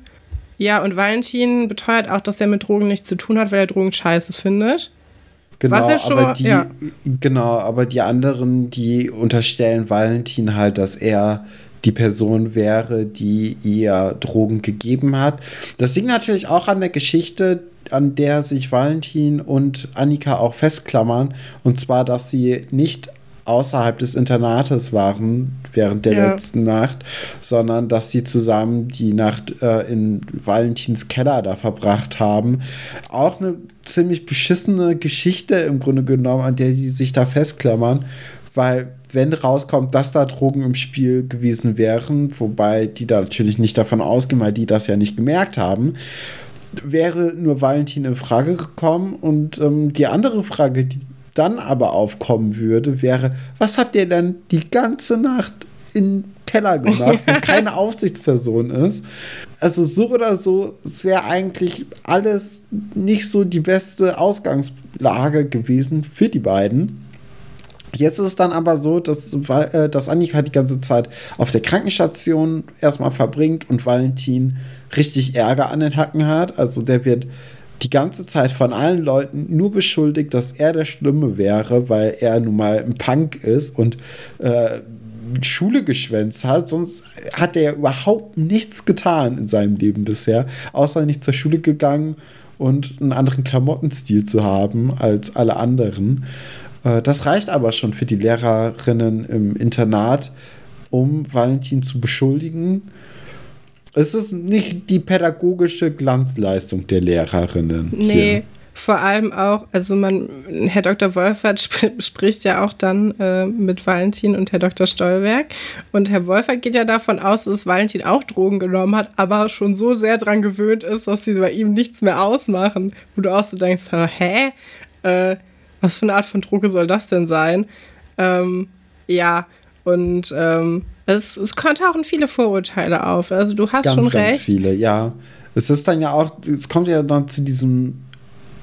Ja, und Valentin beteuert auch, dass er mit Drogen nichts zu tun hat, weil er Drogen scheiße findet. Genau, Was ja schon, aber die, ja. genau, aber die anderen, die unterstellen Valentin halt, dass er die Person wäre, die ihr Drogen gegeben hat. Das liegt natürlich auch an der Geschichte, an der sich Valentin und Annika auch festklammern. Und zwar, dass sie nicht außerhalb des Internates waren während der ja. letzten Nacht, sondern dass sie zusammen die Nacht äh, in Valentins Keller da verbracht haben. Auch eine ziemlich beschissene Geschichte im Grunde genommen, an der die sich da festklammern, weil wenn rauskommt, dass da Drogen im Spiel gewesen wären, wobei die da natürlich nicht davon ausgehen, weil die das ja nicht gemerkt haben, wäre nur Valentin in Frage gekommen. Und ähm, die andere Frage, die dann aber aufkommen würde, wäre, was habt ihr denn die ganze Nacht in Keller gemacht, wo keine Aufsichtsperson ist. Also so oder so, es wäre eigentlich alles nicht so die beste Ausgangslage gewesen für die beiden. Jetzt ist es dann aber so, dass, äh, dass Annika die ganze Zeit auf der Krankenstation erstmal verbringt und Valentin richtig Ärger an den Hacken hat. Also der wird die ganze Zeit von allen Leuten nur beschuldigt, dass er der Schlimme wäre, weil er nun mal ein Punk ist und äh, Schule geschwänzt hat. Sonst hat er überhaupt nichts getan in seinem Leben bisher, außer nicht zur Schule gegangen und einen anderen Klamottenstil zu haben als alle anderen. Äh, das reicht aber schon für die Lehrerinnen im Internat, um Valentin zu beschuldigen. Es ist nicht die pädagogische Glanzleistung der Lehrerinnen. Nee. Hier vor allem auch, also man, Herr Dr. Wolfert sp spricht ja auch dann äh, mit Valentin und Herr Dr. Stolberg. Und Herr Wolfert geht ja davon aus, dass Valentin auch Drogen genommen hat, aber schon so sehr dran gewöhnt ist, dass sie bei ihm nichts mehr ausmachen. Wo du auch so denkst, hä? Äh, was für eine Art von Droge soll das denn sein? Ähm, ja, und ähm, es, es tauchen viele Vorurteile auf. Also du hast ganz, schon recht. Ganz viele, ja. Es ist dann ja auch, es kommt ja dann zu diesem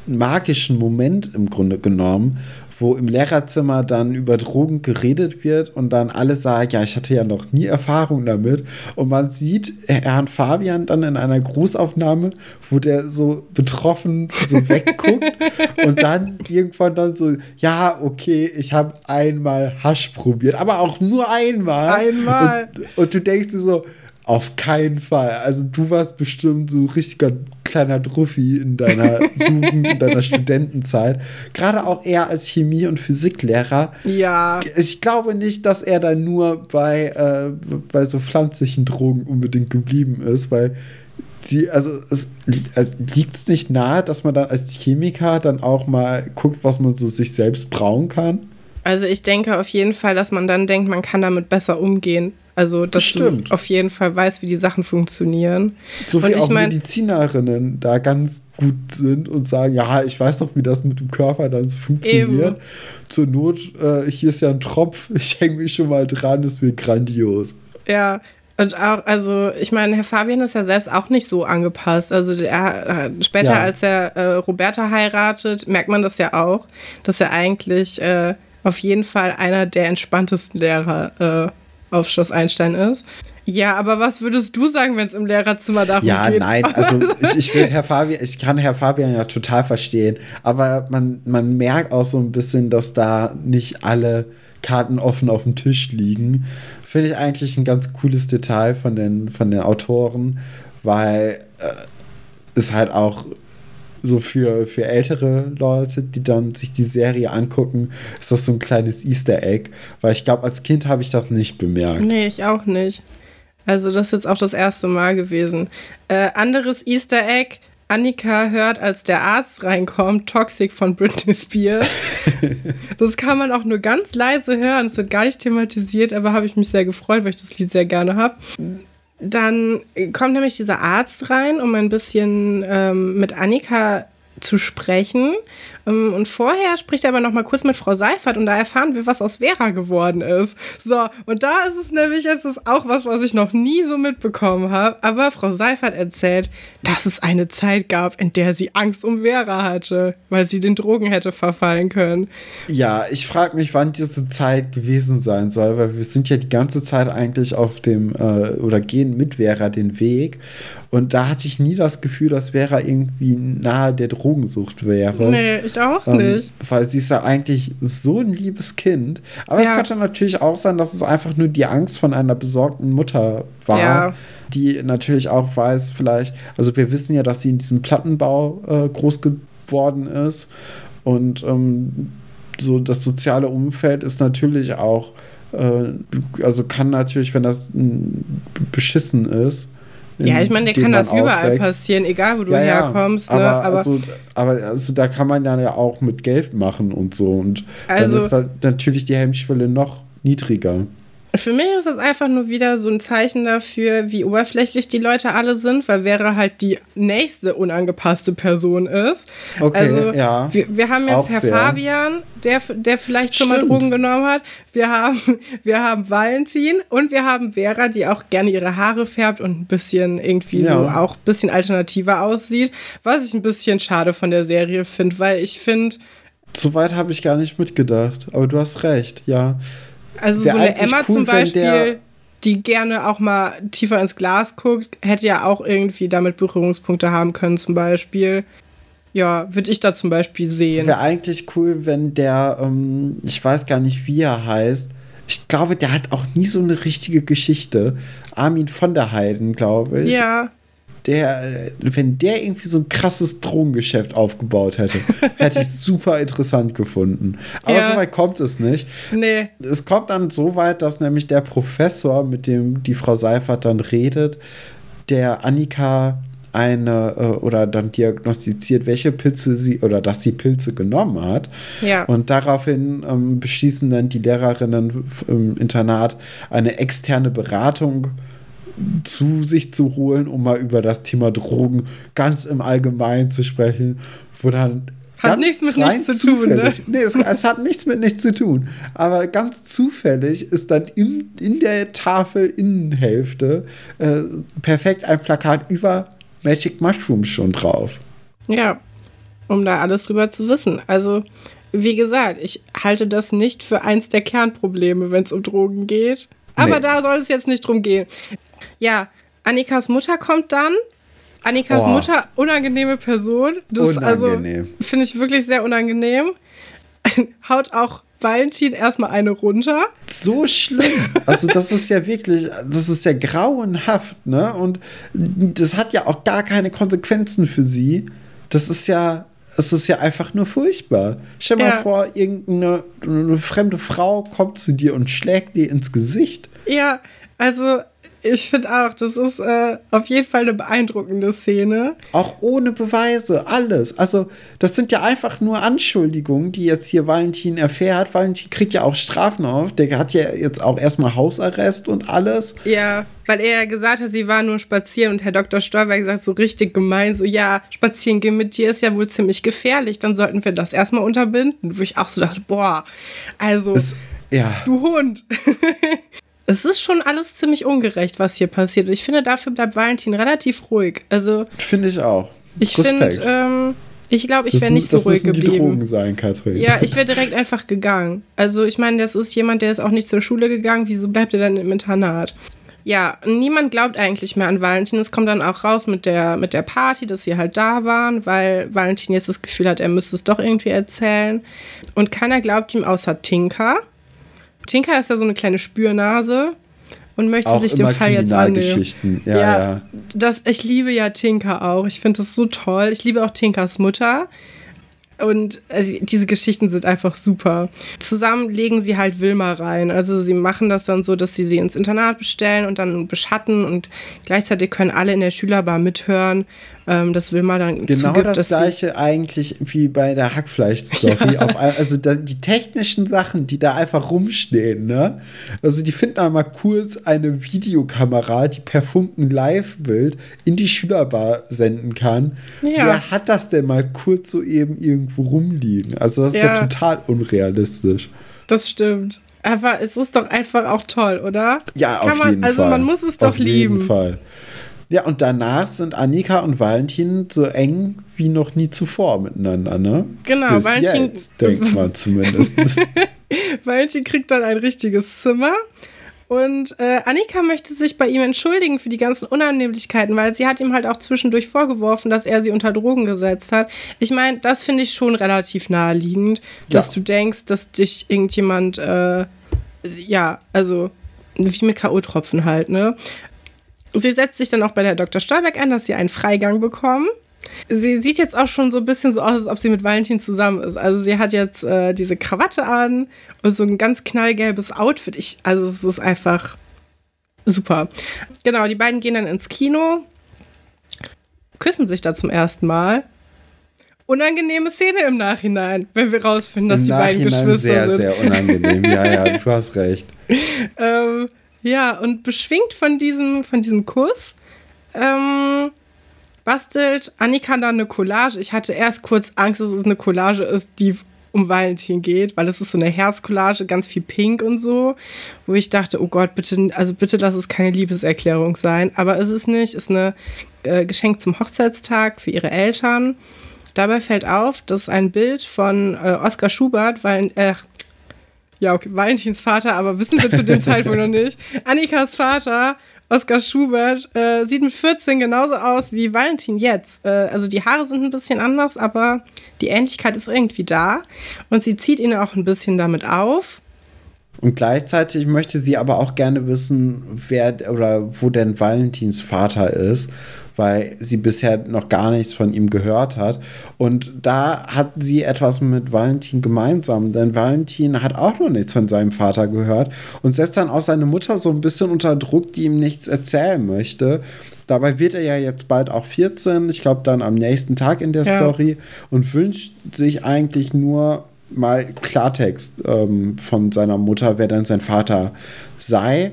magischen Moment im Grunde genommen, wo im Lehrerzimmer dann über Drogen geredet wird und dann alle sagen, ja, ich hatte ja noch nie Erfahrung damit. Und man sieht Herrn Fabian dann in einer Großaufnahme, wo der so betroffen so wegguckt und dann irgendwann dann so, ja, okay, ich habe einmal Hasch probiert, aber auch nur einmal. Einmal. Und, und du denkst dir so, auf keinen Fall. Also du warst bestimmt so richtiger kleiner Druffi in deiner Jugend, in deiner Studentenzeit. Gerade auch er als Chemie- und Physiklehrer. Ja. Ich glaube nicht, dass er da nur bei, äh, bei so pflanzlichen Drogen unbedingt geblieben ist, weil die, also es also liegt es nicht nahe, dass man dann als Chemiker dann auch mal guckt, was man so sich selbst brauen kann? Also ich denke auf jeden Fall, dass man dann denkt, man kann damit besser umgehen. Also, dass Stimmt. du auf jeden Fall weißt, wie die Sachen funktionieren. So wie auch mein, Medizinerinnen da ganz gut sind und sagen, ja, ich weiß doch, wie das mit dem Körper dann so funktioniert. Eben. Zur Not, äh, hier ist ja ein Tropf, ich hänge mich schon mal dran, das wird grandios. Ja, und auch, also ich meine, Herr Fabian ist ja selbst auch nicht so angepasst. Also er, später, ja. als er äh, Roberta heiratet, merkt man das ja auch, dass er eigentlich äh, auf jeden Fall einer der entspanntesten Lehrer äh, auf Schloss Einstein ist. Ja, aber was würdest du sagen, wenn es im Lehrerzimmer darum ja, geht? Ja, nein, also ich, ich will Herr Fabian, ich kann Herr Fabian ja total verstehen, aber man, man merkt auch so ein bisschen, dass da nicht alle Karten offen auf dem Tisch liegen. Finde ich eigentlich ein ganz cooles Detail von den, von den Autoren, weil äh, es halt auch so für, für ältere Leute, die dann sich die Serie angucken, ist das so ein kleines Easter Egg. Weil ich glaube, als Kind habe ich das nicht bemerkt. Nee, ich auch nicht. Also, das ist jetzt auch das erste Mal gewesen. Äh, anderes Easter Egg. Annika hört, als der Arzt reinkommt, Toxic von Britney Spears. das kann man auch nur ganz leise hören. Es wird gar nicht thematisiert, aber habe ich mich sehr gefreut, weil ich das Lied sehr gerne habe. Dann kommt nämlich dieser Arzt rein, um ein bisschen ähm, mit Annika zu sprechen. Ähm, und vorher spricht er aber noch mal kurz mit Frau Seifert und da erfahren wir, was aus Vera geworden ist. So, und da ist es nämlich, es auch was, was ich noch nie so mitbekommen habe. Aber Frau Seifert erzählt, dass es eine Zeit gab, in der sie Angst um Vera hatte, weil sie den Drogen hätte verfallen können. Ja, ich frage mich, wann diese Zeit gewesen sein soll, weil wir sind ja die ganze Zeit eigentlich auf dem äh, oder gehen mit Vera den Weg. Und da hatte ich nie das Gefühl, dass Vera irgendwie nahe der Drogensucht wäre. Nee, ich auch ähm, nicht. Weil sie ist ja eigentlich so ein liebes Kind. Aber ja. es könnte natürlich auch sein, dass es einfach nur die Angst von einer besorgten Mutter war. Ja. Die natürlich auch weiß, vielleicht, also wir wissen ja, dass sie in diesem Plattenbau äh, groß geworden ist. Und ähm, so das soziale Umfeld ist natürlich auch, äh, also kann natürlich, wenn das beschissen ist, ja, ich meine, der kann das überall aufwächst. passieren, egal wo du ja, herkommst. Ja, ne? aber, aber, also, aber also, da kann man dann ja auch mit Geld machen und so. Und also, dann ist halt natürlich die Hemmschwelle noch niedriger. Für mich ist das einfach nur wieder so ein Zeichen dafür, wie oberflächlich die Leute alle sind, weil Vera halt die nächste unangepasste Person ist. Okay, also, ja. Wir, wir haben jetzt Auch Herr fair. Fabian, der, der vielleicht schon mal Stimmt. Drogen genommen hat. Wir haben, wir haben Valentin und wir haben Vera, die auch gerne ihre Haare färbt und ein bisschen irgendwie so Ja. auch ein bisschen alternativer aussieht. Was ich ein bisschen schade von der Serie finde, weil ich finde, So weit habe ich gar nicht mitgedacht, aber du hast recht, ja. Also Wär so eine Emma cool, zum Beispiel, der- die gerne auch mal tiefer ins Glas guckt, hätte ja auch irgendwie damit Berührungspunkte haben können zum Beispiel. Ja, würde ich da zum Beispiel sehen. Wäre eigentlich cool, wenn der, ähm, ich weiß gar nicht, wie er heißt. Ich glaube, der hat auch nie so eine richtige Geschichte. Armin von der Heiden, glaube ich. Ja, Der, äh, wenn der irgendwie so ein krasses Drogengeschäft aufgebaut hätte, hätte ich super interessant gefunden. Aber Ja. so weit kommt es nicht. nee. Es kommt dann so weit, dass nämlich der Professor, mit dem die Frau Seifert dann redet, der Annika eine äh, oder dann diagnostiziert, welche Pilze sie oder dass sie Pilze genommen hat. Ja. Und daraufhin ähm, beschließen dann die Lehrerinnen im Internat eine externe Beratung zu sich zu holen, um mal über das Thema Drogen ganz im Allgemeinen zu sprechen, wo dann Hat nichts mit nichts zu tun, ne? zufällig- Nee, es, es hat nichts mit nichts zu tun. Aber ganz zufällig ist dann im, in der Tafel-Innenhälfte äh, perfekt ein Plakat über Magic Mushrooms schon drauf. Ja, um da alles drüber zu wissen. Also, wie gesagt, ich halte das nicht für eins der Kernprobleme, wenn es um Drogen geht. Aber Nee. da soll es jetzt nicht drum gehen. Ja, Annikas Mutter kommt dann. Annikas Oh. Mutter, unangenehme Person. Das Unangenehm. also finde ich wirklich sehr unangenehm. Haut auch Valentin erstmal eine runter. so schlimm. Also das ist ja wirklich, das ist ja grauenhaft, ne? Und das hat ja auch gar keine Konsequenzen für sie. Das ist ja, es ist ja einfach nur furchtbar. Stell mal Ja. vor, irgendeine eine fremde Frau kommt zu dir und schlägt dir ins Gesicht. Ja, also ich finde auch, das ist äh, auf jeden Fall eine beeindruckende Szene. Auch ohne Beweise, alles. Also, das sind ja einfach nur Anschuldigungen, die jetzt hier Valentin erfährt. Valentin kriegt ja auch Strafen auf. Der hat ja jetzt auch erstmal Hausarrest und alles. Ja, weil er ja gesagt hat, sie war nur spazieren und Herr Dr. Stolberg sagt so richtig gemein, so ja, spazieren gehen mit dir ist ja wohl ziemlich gefährlich, dann sollten wir das erstmal unterbinden. Wo ich auch so dachte, boah, also Es, ja. du Hund. es ist schon alles ziemlich ungerecht, was hier passiert. Und ich finde, dafür bleibt Valentin relativ ruhig. Also Finde ich auch. ich finde, ähm, ich glaube, ich Das wäre nicht so das ruhig müssen die geblieben. Drogen sein, Katrin. Ja, ich wäre direkt einfach gegangen. Also ich meine, das ist jemand, der ist auch nicht zur Schule gegangen. Wieso bleibt er dann im Internat? Ja, niemand glaubt eigentlich mehr an Valentin. Es kommt dann auch raus mit der, mit der Party, dass sie halt da waren, weil Valentin jetzt das Gefühl hat, er müsste es doch irgendwie erzählen. Und keiner glaubt ihm außer Tinka. Tinka ist ja so eine kleine Spürnase und möchte Auch sich dem Fall jetzt annehmen. Kriminalgeschichten. Ja, ja. Das, ich liebe ja Tinka auch. Ich finde das so toll. Ich liebe auch Tinkas Mutter. Und äh, diese Geschichten sind einfach super. Zusammen legen sie halt Wilma rein. Also sie machen das dann so, dass sie sie ins Internat bestellen und dann beschatten und gleichzeitig können alle in der Schülerbar mithören, ähm, dass Wilma dann Genau zugibt, das gleiche eigentlich wie bei der Hackfleisch-Story. Auf ein- Also da, die technischen Sachen, die da einfach rumstehen, ne? Also die finden einmal kurz eine Videokamera, die per Funken Live-Bild in die Schülerbar senden kann. Ja. Wer hat das denn mal kurz so eben irgendwo rumliegen? Also das ist ja, Ja. total unrealistisch. Das stimmt. Aber es ist doch einfach auch toll, oder? Ja, Kann auf man, jeden also Fall. man muss es doch auf lieben. jeden Fall. Ja, und danach sind Annika und Valentin so eng wie noch nie zuvor miteinander, ne? Genau, Bis Valentin- jetzt, denkt man zumindest. Valentin kriegt dann ein richtiges Zimmer. Und äh, Annika möchte sich bei ihm entschuldigen für die ganzen Unannehmlichkeiten, weil sie hat ihm halt auch zwischendurch vorgeworfen, dass er sie unter Drogen gesetzt hat. Ich meine, das finde ich schon relativ naheliegend, dass Ja. du denkst, dass dich irgendjemand, äh, ja, also wie mit K.O.-Tropfen halt, ne? Sie setzt sich dann auch bei der Dr. Stolberg an, dass sie einen Freigang bekommen. Sie sieht jetzt auch schon so ein bisschen so aus, als ob sie mit Valentin zusammen ist. Also sie hat jetzt äh, diese Krawatte an und so ein ganz knallgelbes Outfit. Ich, also es ist einfach super. Genau, die beiden gehen dann ins Kino, küssen sich da zum ersten Mal. unangenehme Szene im Nachhinein, wenn wir rausfinden, dass Im die beiden Nachhinein Geschwister sehr, sind. sehr unangenehm. Ja, ja, du hast recht. ähm, ja, und beschwingt von diesem, von diesem Kuss ähm, bastelt Annika dann eine Collage. Ich hatte erst kurz Angst, dass es eine Collage ist, die um Valentin geht, weil es ist so eine Herzcollage, ganz viel Pink und so, wo ich dachte, oh Gott, bitte, also bitte lass es keine Liebeserklärung sein. Aber ist es nicht, ist eine äh, Geschenk zum Hochzeitstag für ihre Eltern. Dabei fällt auf, dass ein Bild von äh, Oskar Schubert, weil, äh, ja, okay, Valentins Vater, aber wissen wir zu dem Zeitpunkt noch nicht. Annikas Vater, Oskar Schubert, äh, sieht mit 14 genauso aus wie Valentin jetzt. Äh, also die Haare sind ein bisschen anders, aber die Ähnlichkeit ist irgendwie da. Und sie zieht ihn auch ein bisschen damit auf. Und gleichzeitig möchte sie aber auch gerne wissen, wer oder wo denn Valentins Vater ist, weil sie bisher noch gar nichts von ihm gehört hat. Und da hat sie etwas mit Valentin gemeinsam, denn Valentin hat auch noch nichts von seinem Vater gehört und setzt dann auch seine Mutter so ein bisschen unter Druck, die ihm nichts erzählen möchte. Dabei wird er ja jetzt bald auch 14, ich glaube dann am nächsten Tag in der ja. Story und wünscht sich eigentlich nur mal Klartext ähm, von seiner Mutter, wer dann sein Vater sei.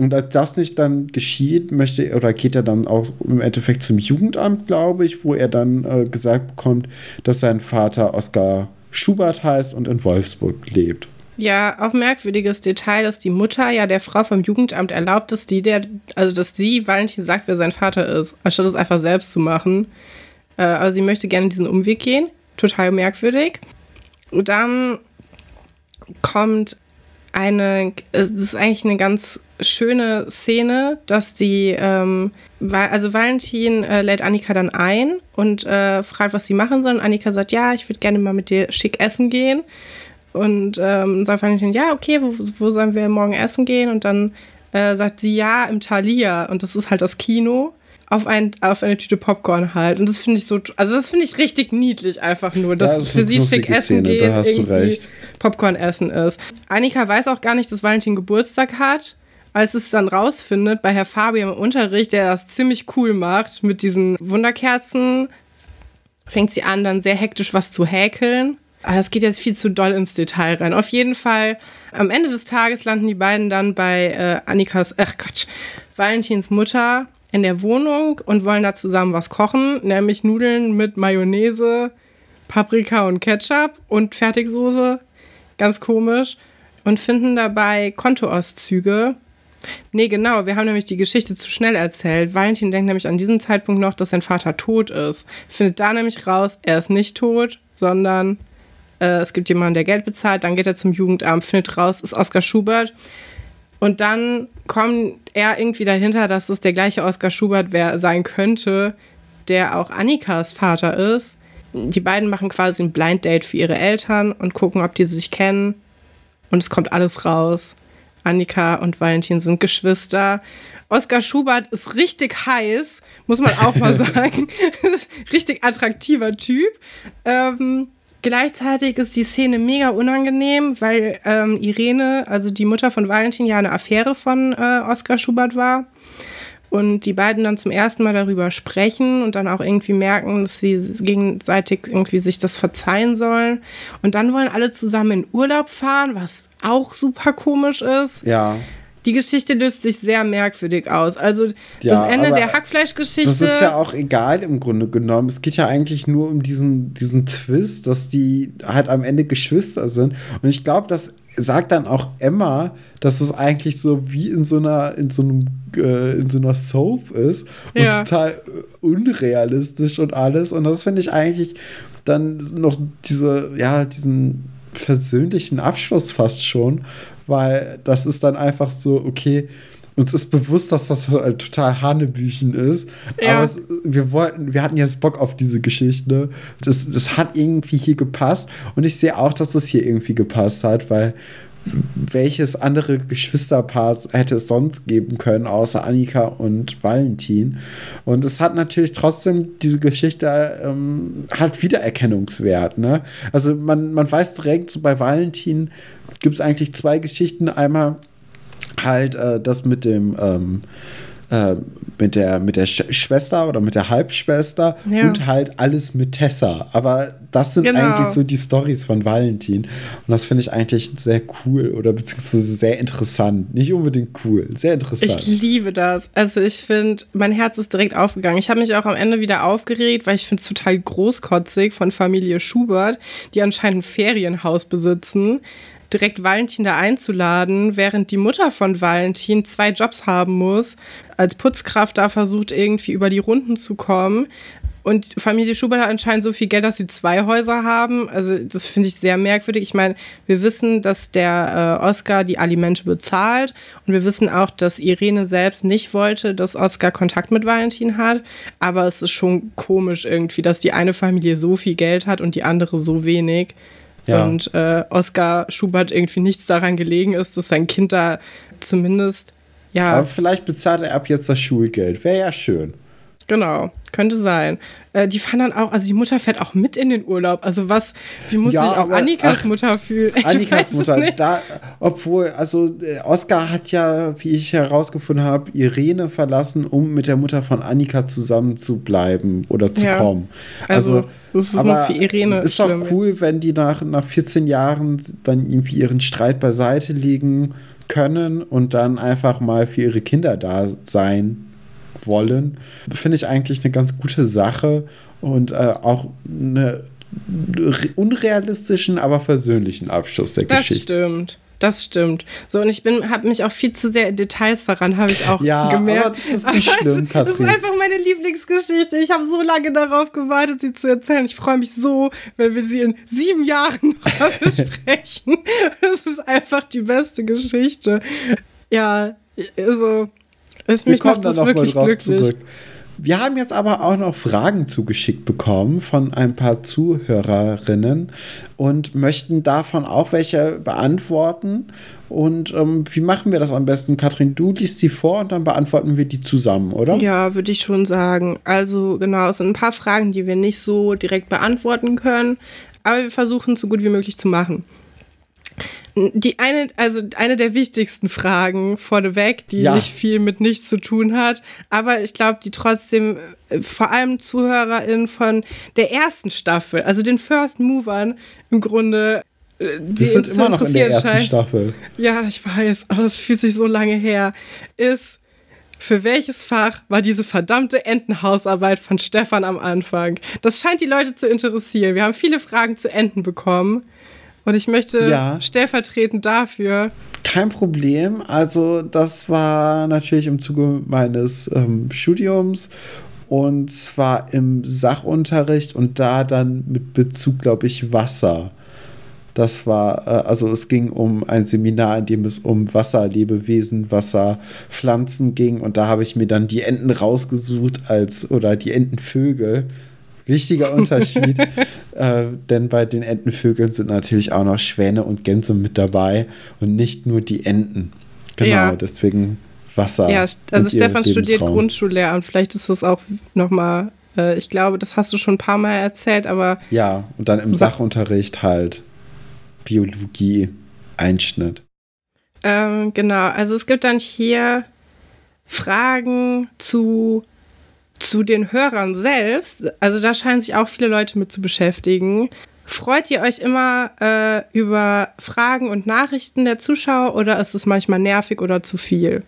Und als das nicht dann geschieht, möchte oder geht er dann auch im Endeffekt zum Jugendamt, glaube ich, wo er dann äh, gesagt bekommt, dass sein Vater Oskar Schubert heißt und in Wolfsburg lebt. Ja, auch merkwürdiges Detail, dass die Mutter ja der Frau vom Jugendamt erlaubt, dass die der, also dass sie Valentin sagt, wer sein Vater ist, anstatt es einfach selbst zu machen. Äh, also sie möchte gerne diesen Umweg gehen. Total merkwürdig. Und dann kommt eine, es ist eigentlich eine ganz schöne Szene, dass die, ähm, also Valentin äh, lädt Annika dann ein und äh, fragt, was sie machen soll. Und Annika sagt, ja, ich würde gerne mal mit dir schick essen gehen. Und ähm, sagt Valentin, ja, okay, wo, wo sollen wir morgen essen gehen? Und dann äh, sagt sie, ja, im Thalia. Und das ist halt das Kino auf, ein, auf eine Tüte Popcorn halt. Und das finde ich so, also das finde ich richtig niedlich einfach nur, dass das für sie schick essen Szene, gehen, da irgendwie Popcorn essen ist. Annika weiß auch gar nicht, dass Valentin Geburtstag hat. Als es dann rausfindet bei Herr Fabian im Unterricht, der das ziemlich cool macht mit diesen Wunderkerzen, fängt sie an, dann sehr hektisch was zu häkeln. Aber das geht jetzt viel zu doll ins Detail rein. Auf jeden Fall, am Ende des Tages landen die beiden dann bei äh, Annikas, ach Quatsch, Valentins Mutter in der Wohnung und wollen da zusammen was kochen, nämlich Nudeln mit Mayonnaise, Paprika und Ketchup und Fertigsoße. Ganz komisch. Und finden dabei Kontoauszüge. Nee, genau, wir haben nämlich die Geschichte zu schnell erzählt. Valentin denkt nämlich an diesem Zeitpunkt noch, dass sein Vater tot ist. Findet da nämlich raus, er ist nicht tot, sondern äh, es gibt jemanden, der Geld bezahlt. Dann geht er zum Jugendamt, findet raus, ist Oskar Schubert. Und dann kommt er irgendwie dahinter, dass es der gleiche Oskar Schubert sein könnte, der auch Annikas Vater ist. Die beiden machen quasi ein Blind Date für ihre Eltern und gucken, ob die sich kennen. Und es kommt alles raus. Annika und Valentin sind Geschwister. Oskar Schubert ist richtig heiß, muss man auch mal sagen. richtig attraktiver Typ. Ähm, Gleichzeitig ist die Szene mega unangenehm, weil ähm, Irene, also die Mutter von Valentin, ja eine Affäre von äh, Oskar Schubert war. Und die beiden dann zum ersten Mal darüber sprechen und dann auch irgendwie merken, dass sie gegenseitig irgendwie sich das verzeihen sollen. Und dann wollen alle zusammen in Urlaub fahren, was auch super komisch ist. Ja die Geschichte löst sich sehr merkwürdig aus. Also ja, das Ende der Hackfleischgeschichte. Das ist ja auch egal im Grunde genommen. Es geht ja eigentlich nur um diesen, diesen Twist, dass die halt am Ende Geschwister sind. Und ich glaube, das sagt dann auch Emma, dass es eigentlich so wie in so einer, in so einem, äh, in so einer Soap ist und ja. total unrealistisch und alles. Und das finde ich eigentlich dann noch diese, ja, diesen versöhnlichen Abschluss fast schon, weil das ist dann einfach so, okay, uns ist bewusst, dass das halt total Hanebüchen ist. Ja. Aber es, wir wollten, wir hatten jetzt Bock auf diese Geschichte. Das, das hat irgendwie hier gepasst. Und ich sehe auch, dass das hier irgendwie gepasst hat, weil welches andere Geschwisterpaar hätte es sonst geben können, außer Annika und Valentin. Und es hat natürlich trotzdem, diese Geschichte ähm, hat Wiedererkennungswert. Ne? Also man, man weiß direkt, so bei Valentin, gibt es eigentlich zwei Geschichten. Einmal halt äh, das mit dem, ähm, äh, mit der, mit der Sch Schwester oder mit der Halbschwester ja. und halt alles mit Tessa. Aber das sind genau. eigentlich so die Stories von Valentin. Und das finde ich eigentlich sehr cool oder beziehungsweise sehr interessant. Nicht unbedingt cool, sehr interessant. Ich liebe das. Also ich finde, mein Herz ist direkt aufgegangen. Ich habe mich auch am Ende wieder aufgeregt, weil ich finde es total großkotzig von Familie Schubert, die anscheinend ein Ferienhaus besitzen direkt Valentin da einzuladen, während die Mutter von Valentin zwei Jobs haben muss, als Putzkraft da versucht, irgendwie über die Runden zu kommen. Und Familie Schubert hat anscheinend so viel Geld, dass sie zwei Häuser haben. Also das finde ich sehr merkwürdig. Ich meine, wir wissen, dass der äh, Oscar die Alimente bezahlt und wir wissen auch, dass Irene selbst nicht wollte, dass Oscar Kontakt mit Valentin hat. Aber es ist schon komisch irgendwie, dass die eine Familie so viel Geld hat und die andere so wenig. Ja. Und äh, Oskar Schubert irgendwie nichts daran gelegen ist, dass sein Kind da zumindest, ja. Aber vielleicht bezahlt er ab jetzt das Schulgeld. Wäre ja schön. Genau, könnte sein. Äh, die fahren dann auch, also die Mutter fährt auch mit in den Urlaub. Also was, wie muss ja, sich auch aber, Annikas ach, Mutter fühlen? Ich Annikas Mutter, da, obwohl, also äh, Oskar hat ja, wie ich herausgefunden habe, Irene verlassen, um mit der Mutter von Annika zusammen zu bleiben oder zu ja, kommen. Also, also das ist aber nur für Irene. Ist schlimm. doch cool, wenn die nach, nach 14 Jahren dann irgendwie ihren Streit beiseite legen können und dann einfach mal für ihre Kinder da sein wollen, finde ich eigentlich eine ganz gute Sache und äh, auch eine unrealistischen, aber versöhnlichen Abschluss der das Geschichte. Das stimmt. Das stimmt. So, und ich bin, habe mich auch viel zu sehr in Details verrannt, habe ich auch ja, gemerkt. Aber das ist nicht schlimm, Katrin. Das ist einfach meine Lieblingsgeschichte. Ich habe so lange darauf gewartet, sie zu erzählen. Ich freue mich so, wenn wir sie in sieben Jahren noch besprechen. Das ist einfach die beste Geschichte. Ja, also es Wir kommen da nochmal drauf glücklich. zurück. Wir haben jetzt aber auch noch Fragen zugeschickt bekommen von ein paar Zuhörerinnen und möchten davon auch welche beantworten. Und ähm, wie machen wir das am besten? Katrin, du liest die vor und dann beantworten wir die zusammen, oder? Ja, würde ich schon sagen. Also genau, es sind ein paar Fragen, die wir nicht so direkt beantworten können, aber wir versuchen es so gut wie möglich zu machen. Die eine, also eine der wichtigsten Fragen vorneweg, die ja. nicht viel mit nichts zu tun hat, aber ich glaube, die trotzdem äh, vor allem ZuhörerInnen von der ersten Staffel, also den First Movern im Grunde äh, die sind immer noch in der ersten. Staffel. Ja, ich weiß, aber es fühlt sich so lange her. Ist, für welches Fach war diese verdammte Entenhausarbeit von Stefan am Anfang? Das scheint die Leute zu interessieren. Wir haben viele Fragen zu Enten bekommen. Und ich möchte ja. stellvertretend dafür. Kein Problem. Also, das war natürlich im Zuge meines ähm, Studiums und zwar im Sachunterricht und da dann mit Bezug, glaube ich, Wasser. Das war, äh, also es ging um ein Seminar, in dem es um Wasserlebewesen, Wasserpflanzen ging und da habe ich mir dann die Enten rausgesucht als oder die Entenvögel Wichtiger Unterschied, äh, denn bei den Entenvögeln sind natürlich auch noch Schwäne und Gänse mit dabei und nicht nur die Enten. Genau, ja. deswegen Wasser. Ja, also Stefan studiert Grundschullehramt. Vielleicht ist das auch nochmal, äh, ich glaube, das hast du schon ein paar Mal erzählt, aber. Ja, und dann im Sachunterricht halt Biologie-Einschnitt. Ähm, genau, also es gibt dann hier Fragen zu zu den Hörern selbst, also da scheinen sich auch viele Leute mit zu beschäftigen. Freut ihr euch immer äh, über Fragen und Nachrichten der Zuschauer oder ist es manchmal nervig oder zu viel?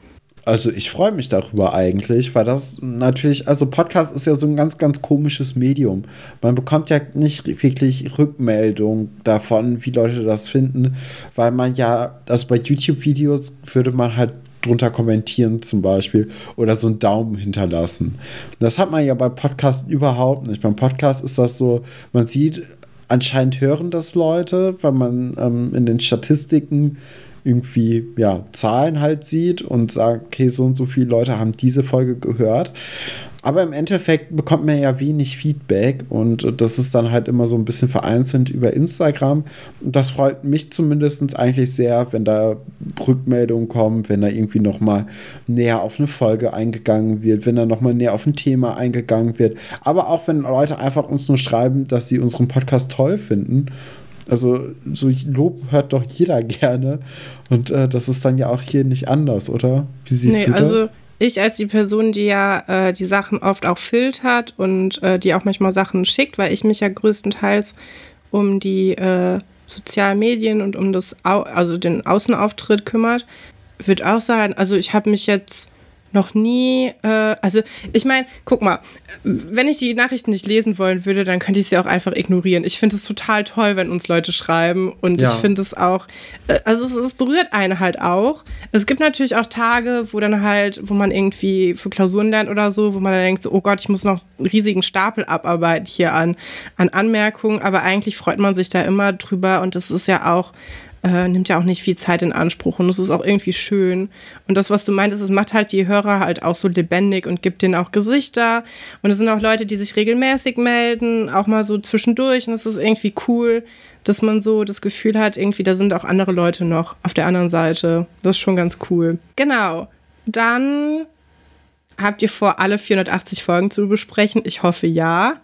Also ich freue mich darüber eigentlich, weil das natürlich, also Podcast ist ja so ein ganz, ganz komisches Medium. Man bekommt ja nicht wirklich Rückmeldung davon, wie Leute das finden, weil man ja, also bei YouTube-Videos würde man halt drunter kommentieren zum Beispiel oder so einen Daumen hinterlassen. Das hat man ja bei Podcasts überhaupt nicht. Beim Podcast ist das so, man sieht, anscheinend hören das Leute, weil man ähm, in den Statistiken irgendwie ja, Zahlen halt sieht und sagt, okay, so und so viele Leute haben diese Folge gehört. Aber im Endeffekt bekommt man ja wenig Feedback und das ist dann halt immer so ein bisschen vereinzelt über Instagram. Und das freut mich zumindest eigentlich sehr, wenn da Rückmeldungen kommen, wenn da irgendwie nochmal näher auf eine Folge eingegangen wird, wenn da nochmal näher auf ein Thema eingegangen wird. Aber auch wenn Leute einfach uns nur schreiben, dass sie unseren Podcast toll finden. Also so Lob hört doch jeder gerne und äh, das ist dann ja auch hier nicht anders, oder? Wie siehst nee, du das? Also ich als die Person, die ja äh, die Sachen oft auch filtert und äh, die auch manchmal Sachen schickt, weil ich mich ja größtenteils um die äh, sozialen Medien und um das, Au also den Außenauftritt kümmert, würde auch sagen, also ich habe mich jetzt noch nie, äh, also ich meine, guck mal, wenn ich die Nachrichten nicht lesen wollen würde, dann könnte ich sie auch einfach ignorieren. Ich finde es total toll, wenn uns Leute schreiben und ja. ich finde es auch, äh, also es, es, berührt einen halt auch. Es gibt natürlich auch Tage, wo dann halt, wo man irgendwie für Klausuren lernt oder so, wo man dann denkt, so, oh Gott, ich muss noch einen riesigen Stapel abarbeiten hier an, an Anmerkungen, aber eigentlich freut man sich da immer drüber und das ist ja auch äh, nimmt ja auch nicht viel Zeit in Anspruch und es ist auch irgendwie schön. Und das, was du meintest, es macht halt die Hörer halt auch so lebendig und gibt denen auch Gesichter. Und es sind auch Leute, die sich regelmäßig melden, auch mal so zwischendurch. Und es ist irgendwie cool, dass man so das Gefühl hat, irgendwie, da sind auch andere Leute noch auf der anderen Seite. Das ist schon ganz cool. Genau. Dann habt ihr vor, alle 480 Folgen zu besprechen? Ich hoffe ja.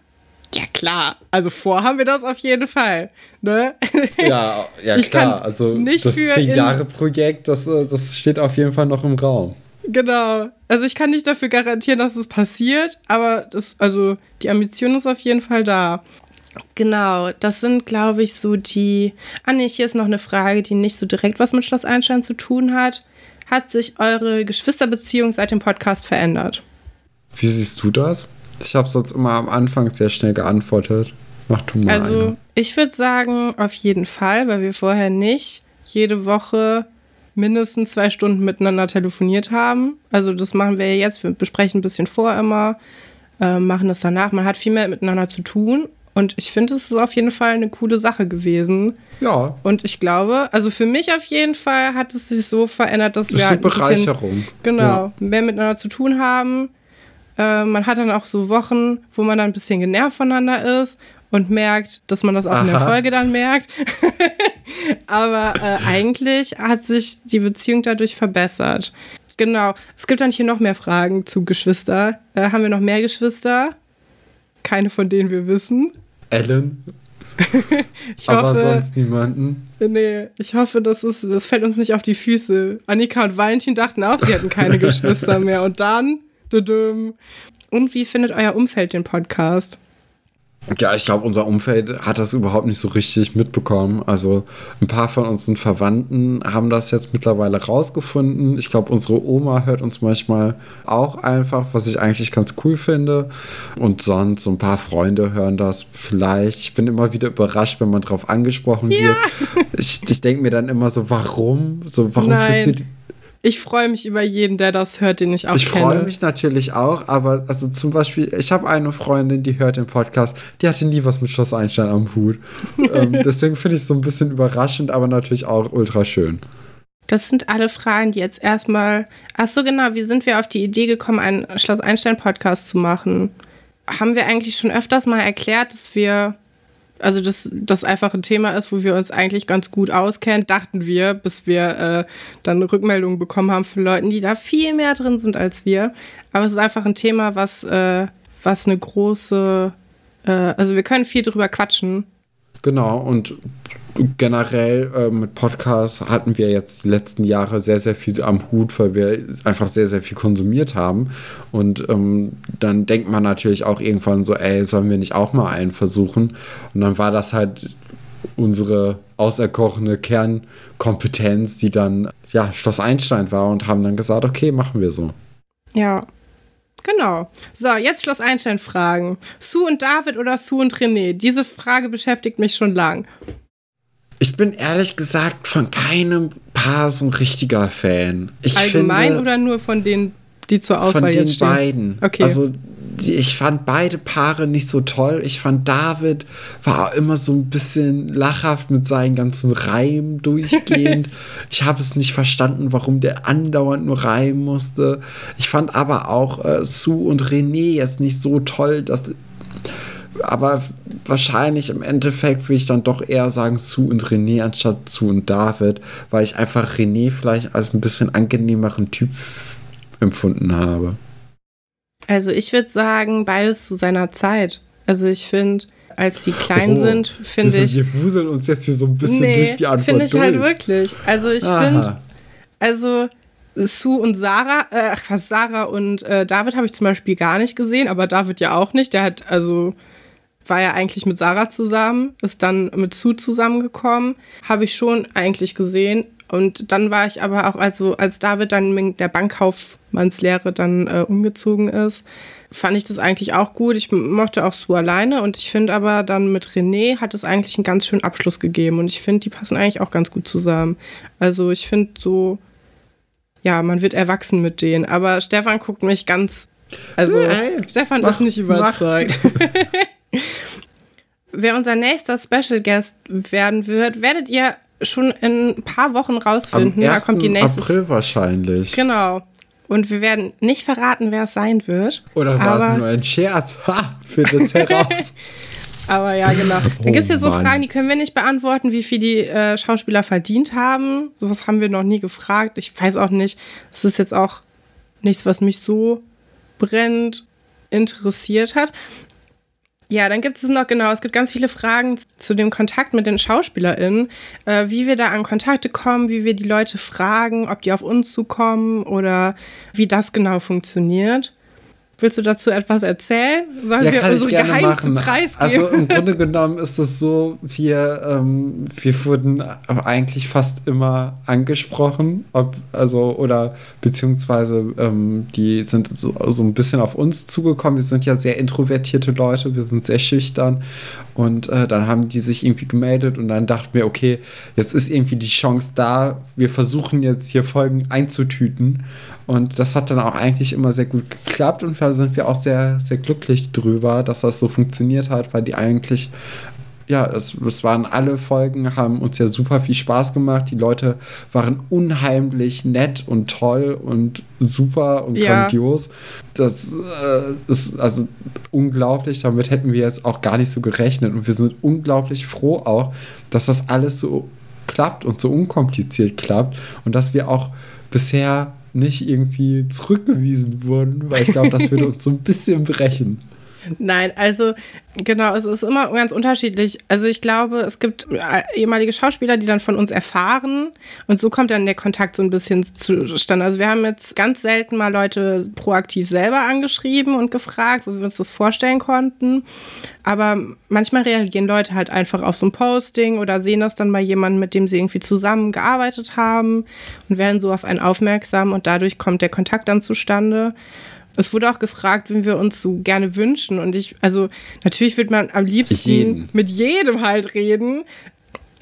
Ja, klar. Also vor haben wir das auf jeden Fall. Ne? Ja, ja klar. Also das 10-Jahre-Projekt, das, äh, das steht auf jeden Fall noch im Raum. Genau. Also ich kann nicht dafür garantieren, dass es passiert, aber das, also die Ambition ist auf jeden Fall da. Genau, das sind, glaube ich, so die. Ah, nee, hier ist noch eine Frage, die nicht so direkt was mit Schloss Einstein zu tun hat. Hat sich eure Geschwisterbeziehung seit dem Podcast verändert? Wie siehst du das? Ich habe sonst immer am Anfang sehr schnell geantwortet. Mach du mal. Also, eine. ich würde sagen, auf jeden Fall, weil wir vorher nicht jede Woche mindestens zwei Stunden miteinander telefoniert haben. Also, das machen wir jetzt. Wir besprechen ein bisschen vor immer, äh, machen das danach. Man hat viel mehr miteinander zu tun. Und ich finde, es ist auf jeden Fall eine coole Sache gewesen. Ja. Und ich glaube, also für mich auf jeden Fall hat es sich so verändert, dass das wir halt eine Bereicherung. Bisschen, genau, ja. mehr miteinander zu tun haben. Äh, man hat dann auch so Wochen, wo man dann ein bisschen genervt voneinander ist und merkt, dass man das auch Aha. in der Folge dann merkt. Aber äh, eigentlich hat sich die Beziehung dadurch verbessert. Genau. Es gibt dann hier noch mehr Fragen zu Geschwister. Äh, haben wir noch mehr Geschwister? Keine von denen wir wissen. Ellen. ich Aber hoffe, sonst niemanden. Nee, ich hoffe, das, ist, das fällt uns nicht auf die Füße. Annika und Valentin dachten auch, sie hätten keine Geschwister mehr. Und dann und wie findet euer Umfeld den Podcast? Ja, ich glaube, unser Umfeld hat das überhaupt nicht so richtig mitbekommen. Also ein paar von unseren Verwandten haben das jetzt mittlerweile rausgefunden. Ich glaube, unsere Oma hört uns manchmal auch einfach, was ich eigentlich ganz cool finde. Und sonst so ein paar Freunde hören das vielleicht. Ich bin immer wieder überrascht, wenn man drauf angesprochen ja. wird. Ich, ich denke mir dann immer so, warum? So, warum passiert ich freue mich über jeden, der das hört, den ich auch ich kenne. Ich freue mich natürlich auch, aber also zum Beispiel, ich habe eine Freundin, die hört den Podcast, die hatte nie was mit Schloss Einstein am Hut. ähm, deswegen finde ich es so ein bisschen überraschend, aber natürlich auch ultra schön. Das sind alle Fragen, die jetzt erstmal. Ach so, genau. Wie sind wir auf die Idee gekommen, einen Schloss Einstein-Podcast zu machen? Haben wir eigentlich schon öfters mal erklärt, dass wir also dass das einfach ein Thema ist, wo wir uns eigentlich ganz gut auskennen, dachten wir, bis wir äh, dann Rückmeldungen bekommen haben von Leuten, die da viel mehr drin sind als wir. Aber es ist einfach ein Thema, was, äh, was eine große, äh, also wir können viel drüber quatschen. Genau, und generell äh, mit Podcasts hatten wir jetzt die letzten Jahre sehr, sehr viel am Hut, weil wir einfach sehr, sehr viel konsumiert haben. Und ähm, dann denkt man natürlich auch irgendwann so, ey, sollen wir nicht auch mal einen versuchen? Und dann war das halt unsere auserkochene Kernkompetenz, die dann ja Schloss Einstein war und haben dann gesagt, okay, machen wir so. Ja, Genau. So, jetzt Schloss Einstein fragen. Sue und David oder Sue und René? Diese Frage beschäftigt mich schon lang. Ich bin ehrlich gesagt von keinem Paar so ein richtiger Fan. Ich Allgemein finde, oder nur von denen, die zur Auswahl von jetzt stehen? Den beiden. Okay. Also ich fand beide Paare nicht so toll. Ich fand David war immer so ein bisschen lachhaft mit seinen ganzen Reimen durchgehend. ich habe es nicht verstanden, warum der andauernd nur reimen musste. Ich fand aber auch äh, Sue und René jetzt nicht so toll, dass aber wahrscheinlich im Endeffekt würde ich dann doch eher sagen Sue und René anstatt Sue und David, weil ich einfach René vielleicht als ein bisschen angenehmeren Typ empfunden habe. Also ich würde sagen, beides zu seiner Zeit. Also ich finde, als die klein oh, sind, finde ich. Wir wuseln uns jetzt hier so ein bisschen nee, durch die Antwort finde ich durch. halt wirklich. Also ich finde, also Sue und Sarah, äh, fast Sarah und äh, David habe ich zum Beispiel gar nicht gesehen, aber David ja auch nicht. Der hat also war ja eigentlich mit Sarah zusammen, ist dann mit Sue zusammengekommen, habe ich schon eigentlich gesehen. Und dann war ich aber auch, also als David dann mit der Bankkaufmannslehre dann äh, umgezogen ist, fand ich das eigentlich auch gut. Ich mochte auch Sue alleine und ich finde aber dann mit René hat es eigentlich einen ganz schönen Abschluss gegeben und ich finde, die passen eigentlich auch ganz gut zusammen. Also ich finde so, ja, man wird erwachsen mit denen. Aber Stefan guckt mich ganz, also hey, Stefan mach, ist nicht überzeugt. Wer unser nächster Special Guest werden wird, werdet ihr schon in ein paar Wochen rausfinden. Am 1. Da kommt die nächste. April wahrscheinlich. Genau. Und wir werden nicht verraten, wer es sein wird. Oder war es nur ein Scherz? Ha, findet es heraus. aber ja, genau. Dann gibt es ja so Mann. Fragen, die können wir nicht beantworten, wie viel die äh, Schauspieler verdient haben. Sowas haben wir noch nie gefragt. Ich weiß auch nicht. Es ist jetzt auch nichts, was mich so brennend interessiert hat. Ja, dann gibt es noch, genau, es gibt ganz viele Fragen zu dem Kontakt mit den SchauspielerInnen, äh, wie wir da an Kontakte kommen, wie wir die Leute fragen, ob die auf uns zukommen oder wie das genau funktioniert. Willst du dazu etwas erzählen? Sollen ja, wir unsere Geheimnisse preisgeben? Also im Grunde genommen ist es so, wir, ähm, wir wurden eigentlich fast immer angesprochen, ob, also, oder beziehungsweise ähm, die sind so, so ein bisschen auf uns zugekommen. Wir sind ja sehr introvertierte Leute, wir sind sehr schüchtern. Und äh, dann haben die sich irgendwie gemeldet und dann dachten wir, okay, jetzt ist irgendwie die Chance da, wir versuchen jetzt hier Folgen einzutüten. Und das hat dann auch eigentlich immer sehr gut geklappt und da sind wir auch sehr, sehr glücklich drüber, dass das so funktioniert hat, weil die eigentlich ja, es, es waren alle Folgen, haben uns ja super viel Spaß gemacht. Die Leute waren unheimlich nett und toll und super und ja. grandios. Das äh, ist also unglaublich. Damit hätten wir jetzt auch gar nicht so gerechnet. Und wir sind unglaublich froh auch, dass das alles so klappt und so unkompliziert klappt und dass wir auch bisher nicht irgendwie zurückgewiesen wurden, weil ich glaube, das würde uns so ein bisschen brechen. Nein, also genau, es ist immer ganz unterschiedlich. Also ich glaube, es gibt ehemalige Schauspieler, die dann von uns erfahren und so kommt dann der Kontakt so ein bisschen zustande. Also wir haben jetzt ganz selten mal Leute proaktiv selber angeschrieben und gefragt, wo wir uns das vorstellen konnten. Aber manchmal reagieren Leute halt einfach auf so ein Posting oder sehen das dann bei jemandem, mit dem sie irgendwie zusammengearbeitet haben und werden so auf einen aufmerksam und dadurch kommt der Kontakt dann zustande. Es wurde auch gefragt, wen wir uns so gerne wünschen. Und ich, also natürlich wird man am liebsten Jeden. mit jedem halt reden.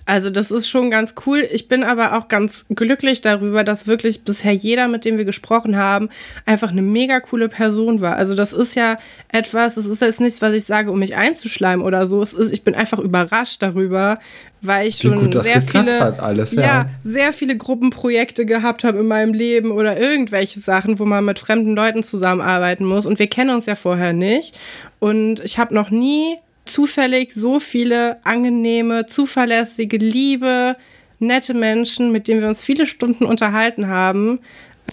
Also das ist schon ganz cool. Ich bin aber auch ganz glücklich darüber, dass wirklich bisher jeder, mit dem wir gesprochen haben, einfach eine mega coole Person war. Also das ist ja etwas, das ist jetzt nichts, was ich sage, um mich einzuschleimen oder so. Es ist, ich bin einfach überrascht darüber, weil ich schon gut, sehr viele, alles, ja. ja. sehr viele Gruppenprojekte gehabt habe in meinem Leben oder irgendwelche Sachen, wo man mit fremden Leuten zusammenarbeiten muss. Und wir kennen uns ja vorher nicht. Und ich habe noch nie zufällig so viele angenehme, zuverlässige, liebe, nette Menschen, mit denen wir uns viele Stunden unterhalten haben.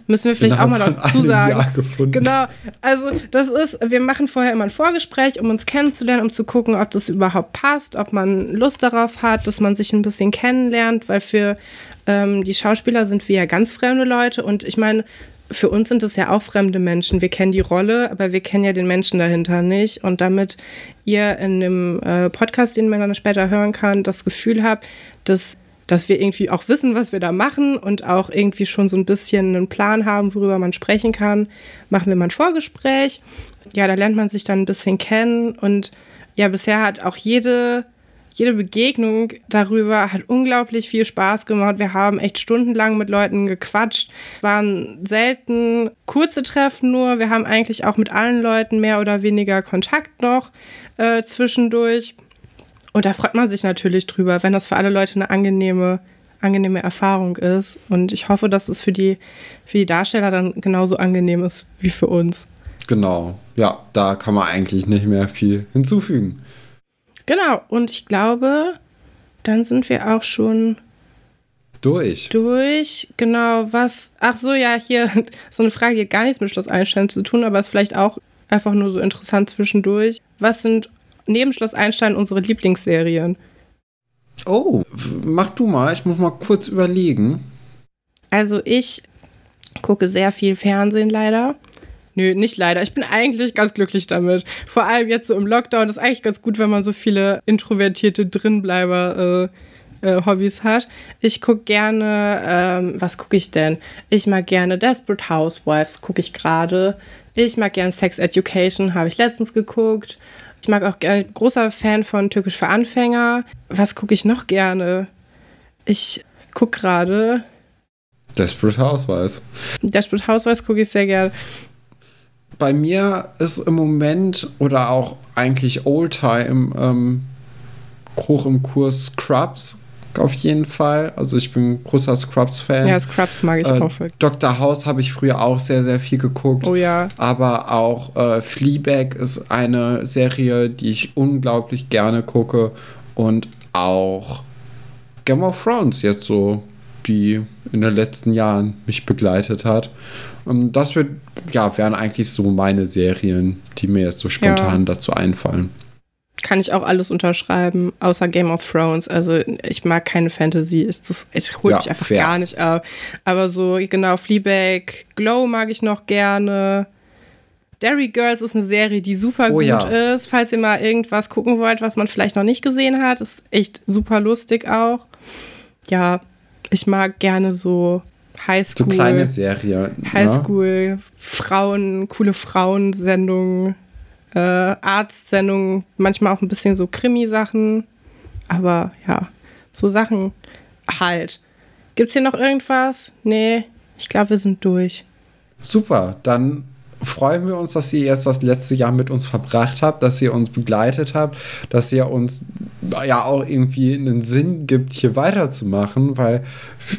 Müssen wir vielleicht auch mal dazu sagen. Genau. Also, das ist, wir machen vorher immer ein Vorgespräch, um uns kennenzulernen, um zu gucken, ob das überhaupt passt, ob man Lust darauf hat, dass man sich ein bisschen kennenlernt, weil für ähm, die Schauspieler sind wir ja ganz fremde Leute und ich meine, für uns sind es ja auch fremde Menschen. Wir kennen die Rolle, aber wir kennen ja den Menschen dahinter nicht. Und damit ihr in dem äh, Podcast, den man dann später hören kann, das Gefühl habt, dass, dass wir irgendwie auch wissen, was wir da machen und auch irgendwie schon so ein bisschen einen Plan haben, worüber man sprechen kann, machen wir mal ein Vorgespräch. Ja, da lernt man sich dann ein bisschen kennen. Und ja, bisher hat auch jede jede Begegnung darüber hat unglaublich viel Spaß gemacht. Wir haben echt stundenlang mit Leuten gequatscht, waren selten kurze Treffen nur. Wir haben eigentlich auch mit allen Leuten mehr oder weniger Kontakt noch äh, zwischendurch. Und da freut man sich natürlich drüber, wenn das für alle Leute eine angenehme, angenehme Erfahrung ist. Und ich hoffe, dass es für die, für die Darsteller dann genauso angenehm ist wie für uns. Genau, ja, da kann man eigentlich nicht mehr viel hinzufügen. Genau, und ich glaube, dann sind wir auch schon durch. Durch, genau, was, ach so, ja, hier, so eine Frage, die hat gar nichts mit Schloss Einstein zu tun, aber ist vielleicht auch einfach nur so interessant zwischendurch. Was sind neben Schloss Einstein unsere Lieblingsserien? Oh, mach du mal, ich muss mal kurz überlegen. Also ich gucke sehr viel Fernsehen leider. Nö, nicht leider. Ich bin eigentlich ganz glücklich damit. Vor allem jetzt so im Lockdown ist eigentlich ganz gut, wenn man so viele introvertierte Drinbleiber äh, äh, Hobbys hat. Ich gucke gerne, ähm, was gucke ich denn? Ich mag gerne Desperate Housewives, gucke ich gerade. Ich mag gerne Sex Education, habe ich letztens geguckt. Ich mag auch gerne, großer Fan von Türkisch für Anfänger. Was gucke ich noch gerne? Ich gucke gerade. Desperate Housewives. Desperate Housewives gucke ich sehr gerne. Bei mir ist im Moment oder auch eigentlich Oldtime ähm, hoch im Kurs Scrubs auf jeden Fall. Also ich bin großer Scrubs-Fan. Ja, Scrubs mag ich äh, auch. Dr. House habe ich früher auch sehr, sehr viel geguckt. Oh ja. Aber auch äh, Fleabag ist eine Serie, die ich unglaublich gerne gucke. Und auch Game of Thrones jetzt so, die in den letzten Jahren mich begleitet hat. Und das wird, ja, wären eigentlich so meine Serien, die mir jetzt so spontan ja. dazu einfallen kann ich auch alles unterschreiben, außer Game of Thrones. Also ich mag keine Fantasy, ist das, ich hole ja, mich einfach fair. gar nicht ab. Aber so, genau, Fleabag, Glow mag ich noch gerne. Derry Girls ist eine Serie, die super oh, gut ja. ist. Falls ihr mal irgendwas gucken wollt, was man vielleicht noch nicht gesehen hat, ist echt super lustig auch. Ja, ich mag gerne so Highschool. So kleine Serie. Ne? Highschool, ne? Frauen, coole Frauensendungen äh, Arztsendungen, manchmal auch ein bisschen so Krimi-Sachen. Aber ja, so Sachen halt. Gibt's hier noch irgendwas? Nee, ich glaube, wir sind durch. Super, dann freuen wir uns, dass ihr jetzt das letzte Jahr mit uns verbracht habt, dass ihr uns begleitet habt, dass ihr uns ja auch irgendwie einen Sinn gibt, hier weiterzumachen, weil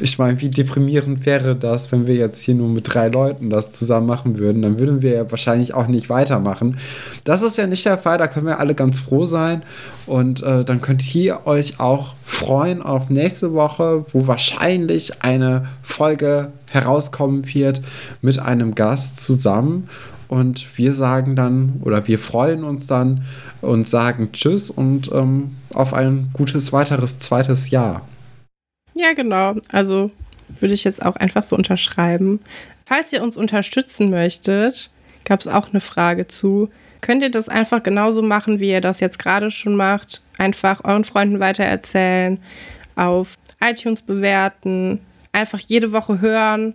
ich meine, wie deprimierend wäre das, wenn wir jetzt hier nur mit drei Leuten das zusammen machen würden, dann würden wir ja wahrscheinlich auch nicht weitermachen. Das ist ja nicht der Fall, da können wir alle ganz froh sein und äh, dann könnt ihr euch auch freuen auf nächste Woche, wo wahrscheinlich eine Folge herauskommen wird mit einem Gast zusammen. Und wir sagen dann oder wir freuen uns dann und sagen Tschüss und ähm, auf ein gutes weiteres zweites Jahr. Ja, genau. Also würde ich jetzt auch einfach so unterschreiben. Falls ihr uns unterstützen möchtet, gab es auch eine Frage zu. Könnt ihr das einfach genauso machen, wie ihr das jetzt gerade schon macht? Einfach euren Freunden weitererzählen, auf iTunes bewerten, einfach jede Woche hören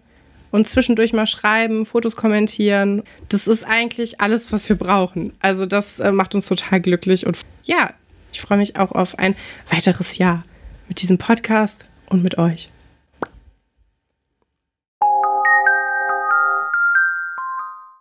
und zwischendurch mal schreiben, Fotos kommentieren. Das ist eigentlich alles, was wir brauchen. Also das äh, macht uns total glücklich und ja, ich freue mich auch auf ein weiteres Jahr mit diesem Podcast und mit euch.